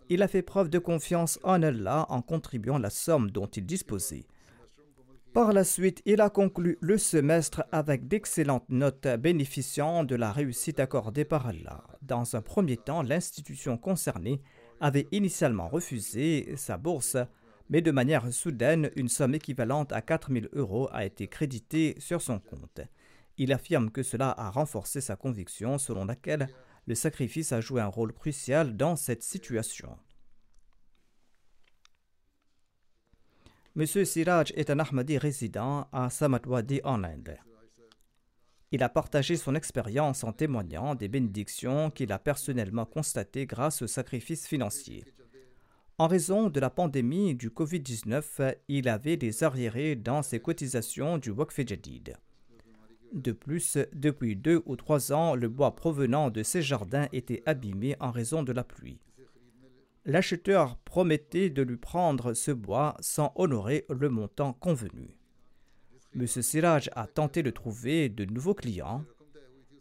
Il a fait preuve de confiance en Allah en contribuant la somme dont il disposait. Par la suite, il a conclu le semestre avec d'excellentes notes bénéficiant de la réussite accordée par Allah. Dans un premier temps, l'institution concernée avait initialement refusé sa bourse, mais de manière soudaine, une somme équivalente à 4000 euros a été créditée sur son compte. Il affirme que cela a renforcé sa conviction selon laquelle le sacrifice a joué un rôle crucial dans cette situation. M. Siraj est un Ahmadi résident à Samatwadi en Inde. Il a partagé son expérience en témoignant des bénédictions qu'il a personnellement constatées grâce au sacrifice financier. En raison de la pandémie du Covid-19, il avait des arriérés dans ses cotisations du Waqf Jadid. De plus, depuis deux ou trois ans, le bois provenant de ces jardins était abîmé en raison de la pluie. L'acheteur promettait de lui prendre ce bois sans honorer le montant convenu. M. Siraj a tenté de trouver de nouveaux clients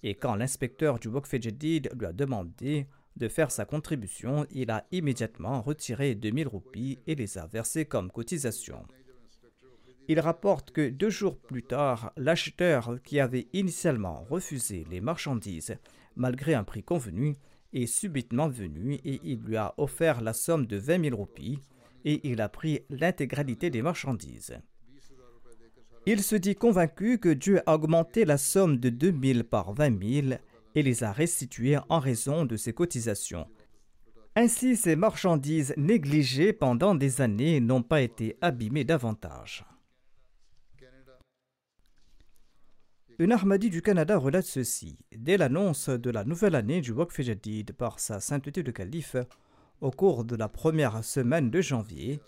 et quand l'inspecteur du Waqf lui a demandé de faire sa contribution, il a immédiatement retiré 2000 roupies et les a versées comme cotisation. Il rapporte que deux jours plus tard, l'acheteur qui avait initialement refusé les marchandises malgré un prix convenu est subitement venu et il lui a offert la somme de 20 000 roupies et il a pris l'intégralité des marchandises. Il se dit convaincu que Dieu a augmenté la somme de 2000 par 20 000 et les a restituées en raison de ses cotisations. Ainsi, ces marchandises négligées pendant des années n'ont pas été abîmées davantage. Une Ahmadi du Canada relate ceci. Dès l'annonce de la nouvelle année du Waqf Jadid par sa sainteté de calife, au cours de la première semaine de janvier,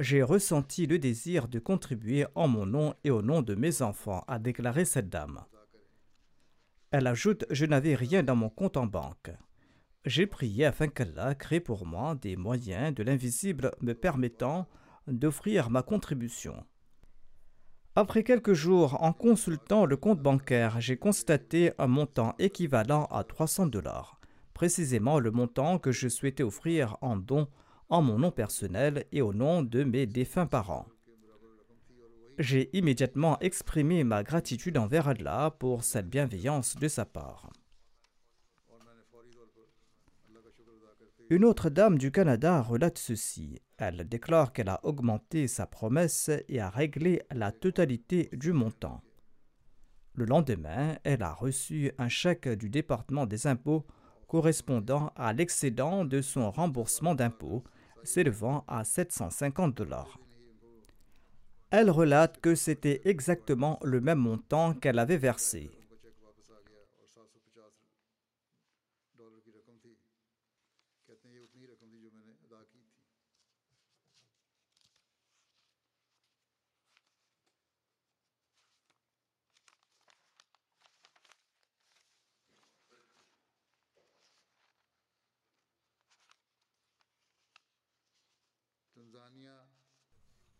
j'ai ressenti le désir de contribuer en mon nom et au nom de mes enfants, a déclaré cette dame. Elle ajoute Je n'avais rien dans mon compte en banque. J'ai prié afin qu'Allah crée pour moi des moyens de l'invisible me permettant d'offrir ma contribution. Après quelques jours, en consultant le compte bancaire, j'ai constaté un montant équivalent à 300 dollars, précisément le montant que je souhaitais offrir en don en mon nom personnel et au nom de mes défunts parents. J'ai immédiatement exprimé ma gratitude envers Allah pour cette bienveillance de sa part. Une autre dame du Canada relate ceci. Elle déclare qu'elle a augmenté sa promesse et a réglé la totalité du montant. Le lendemain, elle a reçu un chèque du département des impôts correspondant à l'excédent de son remboursement d'impôts, s'élevant à 750 dollars. Elle relate que c'était exactement le même montant qu'elle avait versé.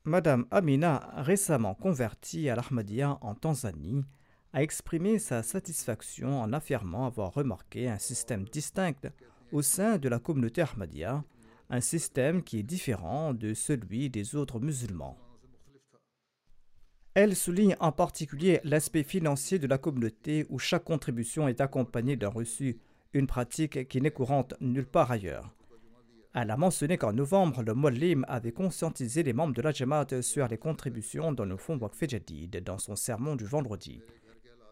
Madame Amina, récemment convertie à l'Ahmadiyya en Tanzanie, a exprimé sa satisfaction en affirmant avoir remarqué un système distinct au sein de la communauté Ahmadiyya, un système qui est différent de celui des autres musulmans. Elle souligne en particulier l'aspect financier de la communauté où chaque contribution est accompagnée d'un reçu, une pratique qui n'est courante nulle part ailleurs. Elle a mentionné qu'en novembre, le Mollim avait conscientisé les membres de la Jamaat sur les contributions dans le fonds Waqf Jadid dans son sermon du vendredi.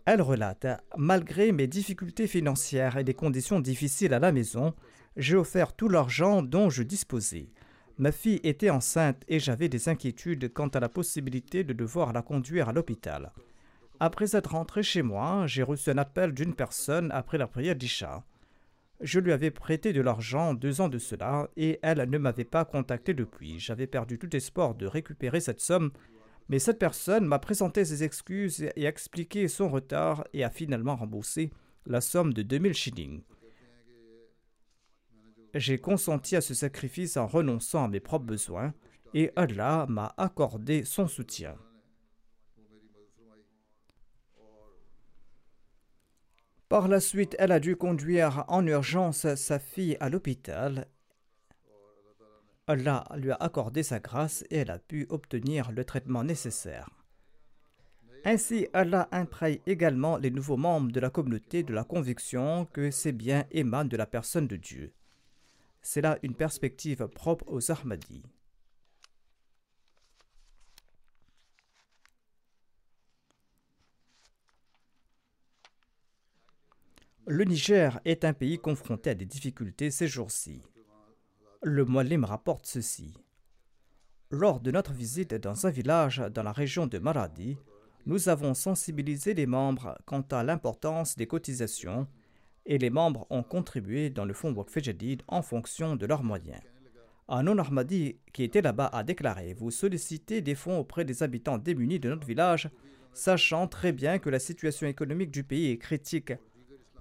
Elle relate Malgré mes difficultés financières et des conditions difficiles à la maison, j'ai offert tout l'argent dont je disposais. Ma fille était enceinte et j'avais des inquiétudes quant à la possibilité de devoir la conduire à l'hôpital. Après être rentré chez moi, j'ai reçu un appel d'une personne après la prière d'Isha. Je lui avais prêté de l'argent deux ans de cela et elle ne m'avait pas contacté depuis. J'avais perdu tout espoir de récupérer cette somme, mais cette personne m'a présenté ses excuses et expliqué son retard et a finalement remboursé la somme de 2000 shillings. J'ai consenti à ce sacrifice en renonçant à mes propres besoins et Allah m'a accordé son soutien. Par la suite, elle a dû conduire en urgence sa fille à l'hôpital. Allah lui a accordé sa grâce et elle a pu obtenir le traitement nécessaire. Ainsi, Allah imprègne également les nouveaux membres de la communauté de la conviction que ces biens émanent de la personne de Dieu. C'est là une perspective propre aux Ahmadis. Le Niger est un pays confronté à des difficultés ces jours-ci. Le Moalim rapporte ceci. Lors de notre visite dans un village dans la région de Maradi, nous avons sensibilisé les membres quant à l'importance des cotisations et les membres ont contribué dans le fonds Waqf Jadid en fonction de leurs moyens. Un non-Ahmadi qui était là-bas a déclaré Vous sollicitez des fonds auprès des habitants démunis de notre village, sachant très bien que la situation économique du pays est critique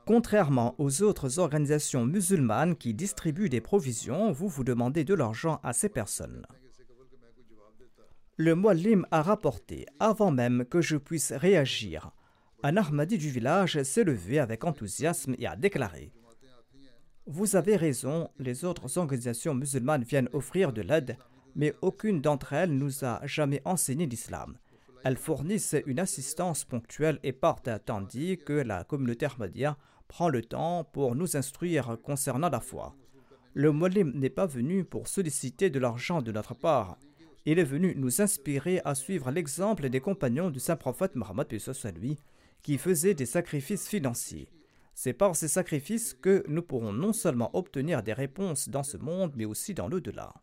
Contrairement aux autres organisations musulmanes qui distribuent des provisions, vous vous demandez de l'argent à ces personnes. Le Muallim a rapporté, avant même que je puisse réagir, un Ahmadi du village s'est levé avec enthousiasme et a déclaré Vous avez raison, les autres organisations musulmanes viennent offrir de l'aide, mais aucune d'entre elles nous a jamais enseigné l'islam. Elles fournissent une assistance ponctuelle et partent, tandis que la communauté ahmadiyya prend le temps pour nous instruire concernant la foi. Le Molim n'est pas venu pour solliciter de l'argent de notre part. Il est venu nous inspirer à suivre l'exemple des compagnons du saint prophète Mohammed lui, qui faisaient des sacrifices financiers. C'est par ces sacrifices que nous pourrons non seulement obtenir des réponses dans ce monde, mais aussi dans l'au-delà.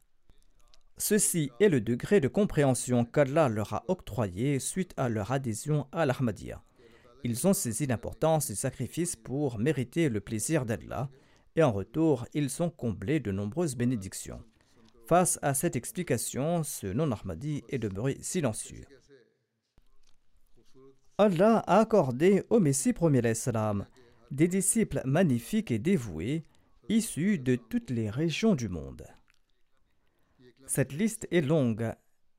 Ceci est le degré de compréhension qu'Allah leur a octroyé suite à leur adhésion à l'Ahmadiyya. Ils ont saisi l'importance des sacrifices pour mériter le plaisir d'Allah, et en retour, ils sont comblés de nombreuses bénédictions. Face à cette explication, ce non-Ahmadi est demeuré silencieux. Allah a accordé au Messie premier l'Islam des disciples magnifiques et dévoués, issus de toutes les régions du monde. Cette liste est longue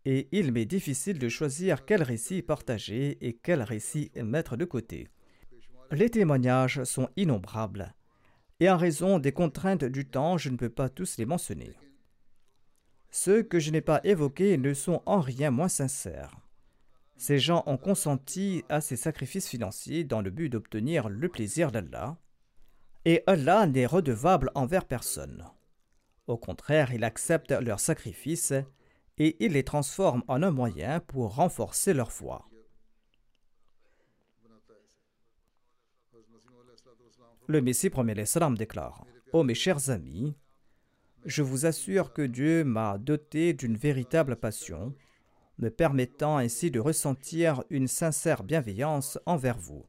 et il m'est difficile de choisir quel récit partager et quel récit mettre de côté. Les témoignages sont innombrables et en raison des contraintes du temps, je ne peux pas tous les mentionner. Ceux que je n'ai pas évoqués ne sont en rien moins sincères. Ces gens ont consenti à ces sacrifices financiers dans le but d'obtenir le plaisir d'Allah, et Allah n'est redevable envers personne. Au contraire, il accepte leurs sacrifices et il les transforme en un moyen pour renforcer leur foi. Le Messie premier l'Islam déclare Ô mes chers amis, je vous assure que Dieu m'a doté d'une véritable passion, me permettant ainsi de ressentir une sincère bienveillance envers vous.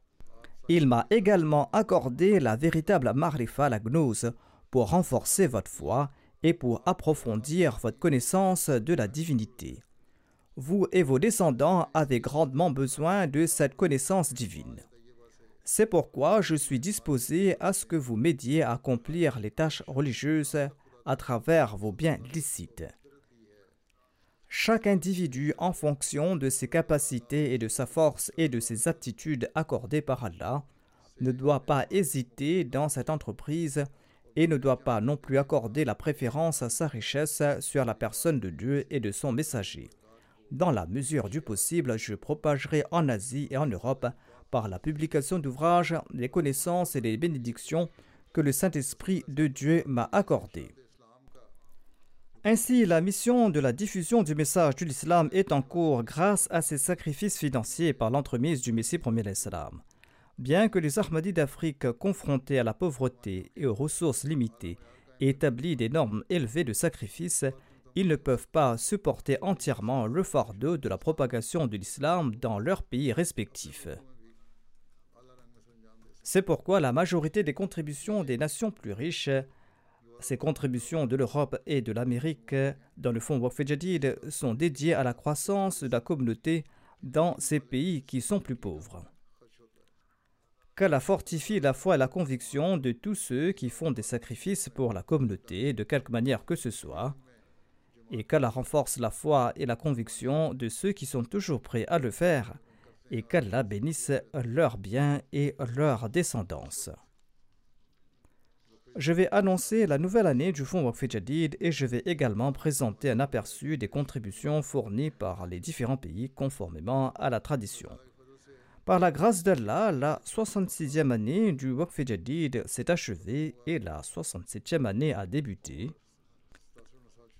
Il m'a également accordé la véritable marifa, la gnose, pour renforcer votre foi et pour approfondir votre connaissance de la divinité. Vous et vos descendants avez grandement besoin de cette connaissance divine. C'est pourquoi je suis disposé à ce que vous m'aidiez à accomplir les tâches religieuses à travers vos biens licites. Chaque individu, en fonction de ses capacités et de sa force et de ses aptitudes accordées par Allah, ne doit pas hésiter dans cette entreprise et ne doit pas non plus accorder la préférence à sa richesse sur la personne de Dieu et de son messager. Dans la mesure du possible, je propagerai en Asie et en Europe, par la publication d'ouvrages, les connaissances et les bénédictions que le Saint-Esprit de Dieu m'a accordées. Ainsi, la mission de la diffusion du message de l'islam est en cours grâce à ces sacrifices financiers par l'entremise du Messie premier l'islam. Bien que les Ahmadis d'Afrique, confrontés à la pauvreté et aux ressources limitées, aient établi des normes élevées de sacrifice, ils ne peuvent pas supporter entièrement le fardeau de la propagation de l'islam dans leurs pays respectifs. C'est pourquoi la majorité des contributions des nations plus riches, ces contributions de l'Europe et de l'Amérique dans le fonds Waqf sont dédiées à la croissance de la communauté dans ces pays qui sont plus pauvres qu'elle fortifie la foi et la conviction de tous ceux qui font des sacrifices pour la communauté de quelque manière que ce soit, et qu'elle renforce la foi et la conviction de ceux qui sont toujours prêts à le faire, et qu'elle la bénisse leurs biens et leur descendance. Je vais annoncer la nouvelle année du Fonds Waqf et je vais également présenter un aperçu des contributions fournies par les différents pays conformément à la tradition. Par la grâce d'Allah, la 66e année du Waqf Jadid s'est achevée et la 67e année a débuté.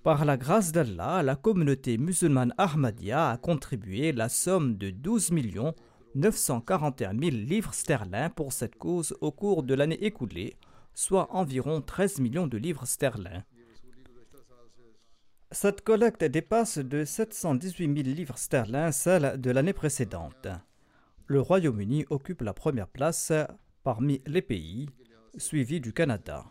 Par la grâce d'Allah, la communauté musulmane Ahmadiyya a contribué la somme de 12 941 000 livres sterling pour cette cause au cours de l'année écoulée, soit environ 13 millions de livres sterling. Cette collecte dépasse de 718 000 livres sterling celle de l'année précédente le Royaume-Uni occupe la première place parmi les pays, suivi du Canada.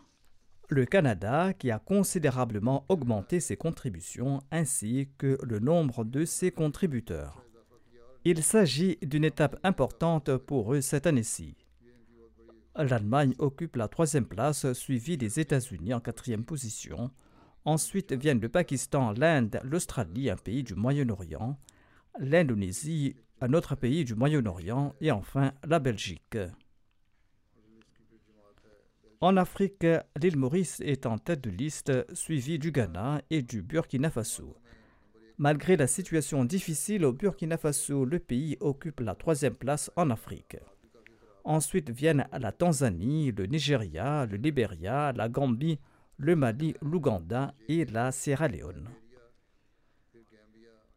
Le Canada qui a considérablement augmenté ses contributions ainsi que le nombre de ses contributeurs. Il s'agit d'une étape importante pour eux cette année-ci. L'Allemagne occupe la troisième place, suivie des États-Unis en quatrième position. Ensuite viennent le Pakistan, l'Inde, l'Australie, un pays du Moyen-Orient, l'Indonésie, un autre pays du Moyen-Orient et enfin la Belgique. En Afrique, l'île Maurice est en tête de liste, suivie du Ghana et du Burkina Faso. Malgré la situation difficile au Burkina Faso, le pays occupe la troisième place en Afrique. Ensuite viennent la Tanzanie, le Nigeria, le Libéria, la Gambie, le Mali, l'Ouganda et la Sierra Leone.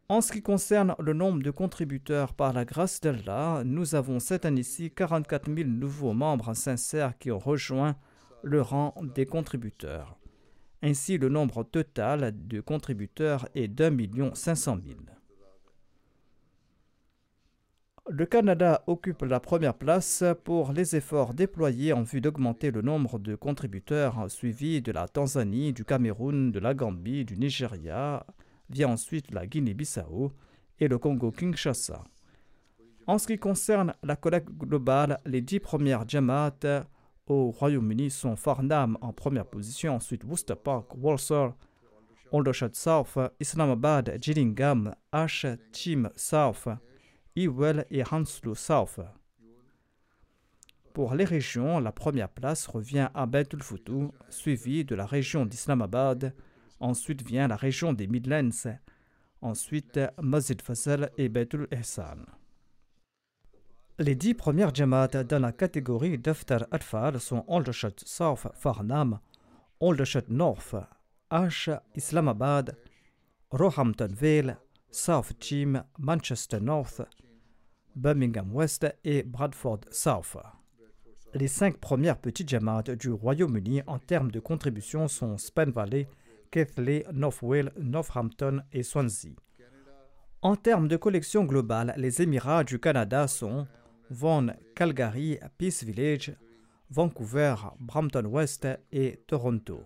En ce qui concerne le nombre de contributeurs par la grâce d'Allah, nous avons cette année-ci 44 000 nouveaux membres sincères qui ont rejoint le rang des contributeurs. Ainsi, le nombre total de contributeurs est d'un million cinq cent mille. Le Canada occupe la première place pour les efforts déployés en vue d'augmenter le nombre de contributeurs, suivi de la Tanzanie, du Cameroun, de la Gambie, du Nigeria, vient ensuite la Guinée-Bissau et le Congo-Kinshasa. En ce qui concerne la collecte globale, les dix premières Jamaat au Royaume-Uni sont Farnham en première position, ensuite Worcester Park, Walsall, Aldershot South, Islamabad, Gillingham, Ash, Tim South, Ewell et Hounslow South. Pour les régions, la première place revient à Futu, suivie de la région d'Islamabad. Ensuite vient la région des Midlands. Ensuite, Fazal et Betul Ihsan. Les dix premières Jamaat dans la catégorie Daftar Atfal sont Aldershot South, Farnham, Aldershot North, Ash, Islamabad, Roehampton Vale, South Team, Manchester North, Birmingham West et Bradford South. Les cinq premières petites Jamaat du Royaume-Uni en termes de contribution sont Spen Valley, Keighley, North Wales, Northampton et Swansea. En termes de collection globale, les Émirats du Canada sont Vaughan, Calgary, Peace Village, Vancouver, Brampton West et Toronto.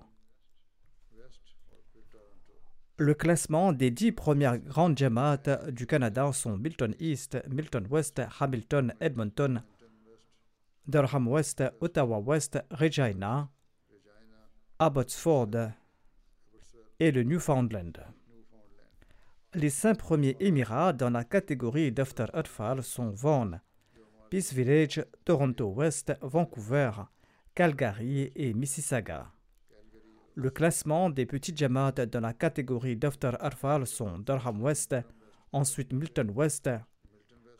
Le classement des dix premières grandes Jamaat du Canada sont Milton East, Milton West, Hamilton, Edmonton, Durham West, Ottawa West, Regina, Abbotsford et le Newfoundland. Les cinq premiers Émirats dans la catégorie d'After Atfal sont Vaughan, Peace Village, Toronto West, Vancouver, Calgary et Mississauga. Le classement des petits Jamaat dans la catégorie d'After Arfal sont Durham West, ensuite Milton West,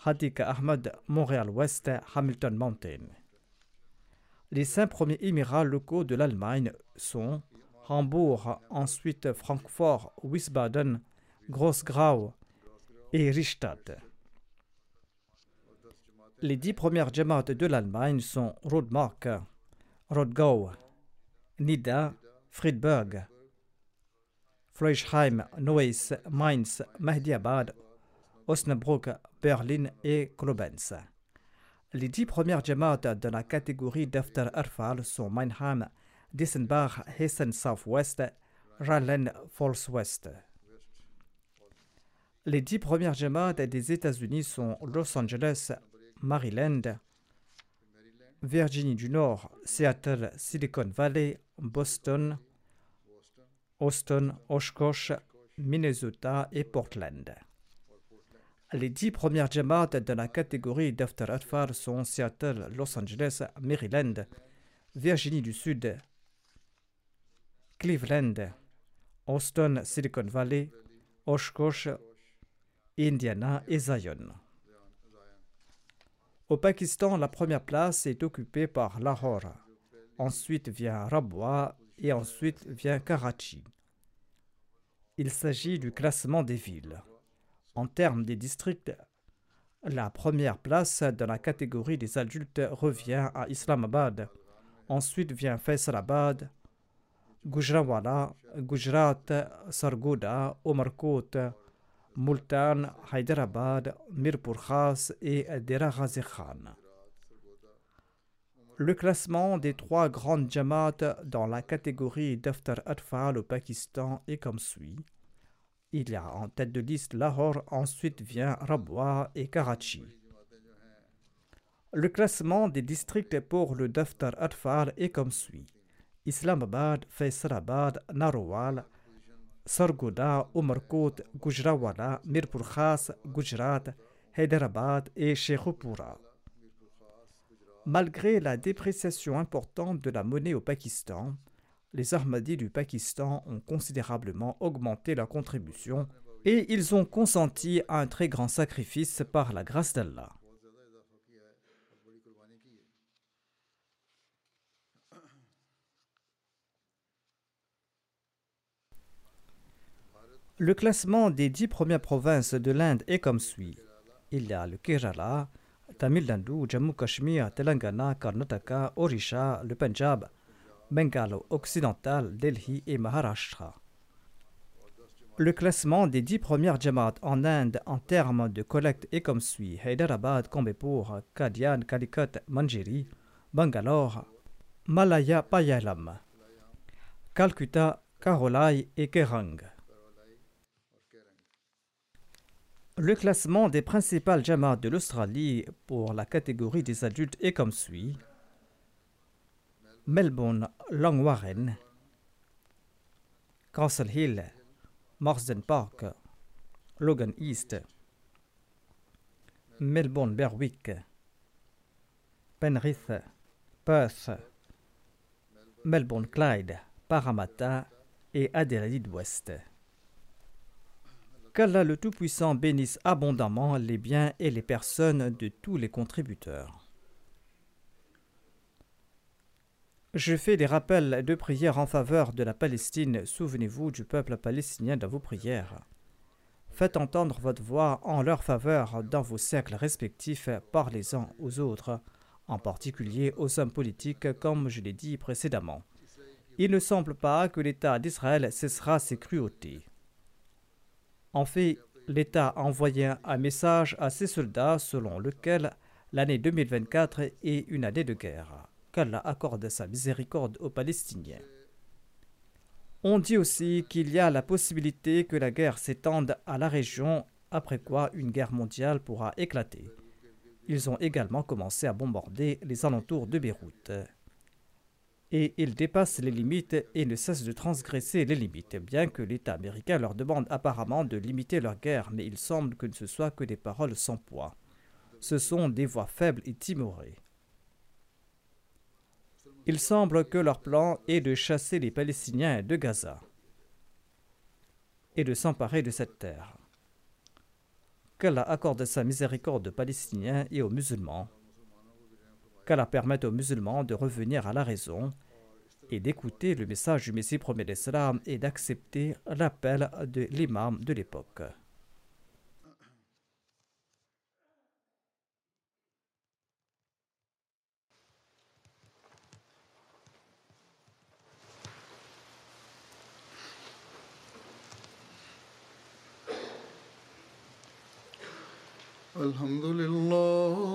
Hadika Ahmad, Montréal West, Hamilton Mountain. Les cinq premiers émirats locaux de l'Allemagne sont Hambourg, ensuite Francfort, Wiesbaden, Grossgrau et Richtstadt. Les dix premières Jamaat de l'Allemagne sont Rodmark, Rodgau, Nida, Friedberg, Fleischheim, Neuss, Mainz, Mahdiabad, Osnabrück, Berlin et Koblenz. Les dix premières Jamaat de la catégorie d'After Erfal sont Meinheim, Dissenbach, Hessen Southwest, Rheinland-Pfalz West. Les dix premières Jamaat des États-Unis sont Los Angeles, Maryland, Virginie du Nord, Seattle, Silicon Valley, Boston, Austin, Oshkosh, Minnesota et Portland. Les dix premières Jamaat de la catégorie d'After Atfar sont Seattle, Los Angeles, Maryland, Virginie du Sud, Cleveland, Austin, Silicon Valley, Oshkosh, Indiana et Zion. Au Pakistan, la première place est occupée par Lahore. Ensuite vient Rabwa et ensuite vient Karachi. Il s'agit du classement des villes. En termes des districts, la première place dans la catégorie des adultes revient à Islamabad. Ensuite vient Faisalabad, Gujranwala, Gujarat, Sargoda, Omarkot, Multan, Hyderabad, Mirpur Khas et Dera Khan. Le classement des trois grandes Jamaat dans la catégorie d'Aftar Atfal au Pakistan est comme suit. Il y a en tête de liste Lahore, ensuite vient Rabwa et Karachi. Le classement des districts pour le Daftar Atfal est comme suit. Islamabad, Faisalabad, Narowal, Sargoda, Umarkot, Gujrawala, Mirpur Khas, Gujarat, Hyderabad et Sheikhupura. Malgré la dépréciation importante de la monnaie au Pakistan, les Ahmadis du Pakistan ont considérablement augmenté leur contribution et ils ont consenti à un très grand sacrifice par la grâce d'Allah. Le classement des dix premières provinces de l'Inde est comme suit. Il y a le Kerala, Tamil Nadu, Jammu Kashmir, Telangana, Karnataka, Orisha, le Punjab, Bengale occidental, Delhi et Maharashtra. Le classement des dix premières Jamaat en Inde en termes de collecte est comme suit Hyderabad, Kambepur, Kadian, Calicut, Manjeri, Bangalore, Malaya Payalam, Calcutta, Karolai et Kerang. Le classement des principales Jamaat de l'Australie pour la catégorie des adultes est comme suit. Melbourne, Long Warren, Castle Hill, Marsden Park, Logan East, Melbourne Berwick, Penrith, Perth, Melbourne Clyde, Parramatta et Adelaide West. Qu'Allah le Tout-Puissant bénisse abondamment les biens et les personnes de tous les contributeurs. Je fais des rappels de prières en faveur de la Palestine. Souvenez-vous du peuple palestinien dans vos prières. Faites entendre votre voix en leur faveur dans vos cercles respectifs, parlez-en aux autres, en particulier aux hommes politiques, comme je l'ai dit précédemment. Il ne semble pas que l'État d'Israël cessera ses cruautés. En fait, l'État a envoyé un message à ses soldats selon lequel l'année 2024 est une année de guerre qu'Allah accorde sa miséricorde aux Palestiniens. On dit aussi qu'il y a la possibilité que la guerre s'étende à la région, après quoi une guerre mondiale pourra éclater. Ils ont également commencé à bombarder les alentours de Beyrouth. Et ils dépassent les limites et ne cessent de transgresser les limites, bien que l'État américain leur demande apparemment de limiter leur guerre, mais il semble que ce soit que des paroles sans poids. Ce sont des voix faibles et timorées. Il semble que leur plan est de chasser les Palestiniens de Gaza et de s'emparer de cette terre. Qu'Allah accorde sa miséricorde aux Palestiniens et aux musulmans Qu'Allah permette aux musulmans de revenir à la raison et d'écouter le message du Messie premier d'Islam et d'accepter l'appel de l'imam de l'époque. الحمد لله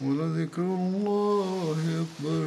ولذكر الله أكبر.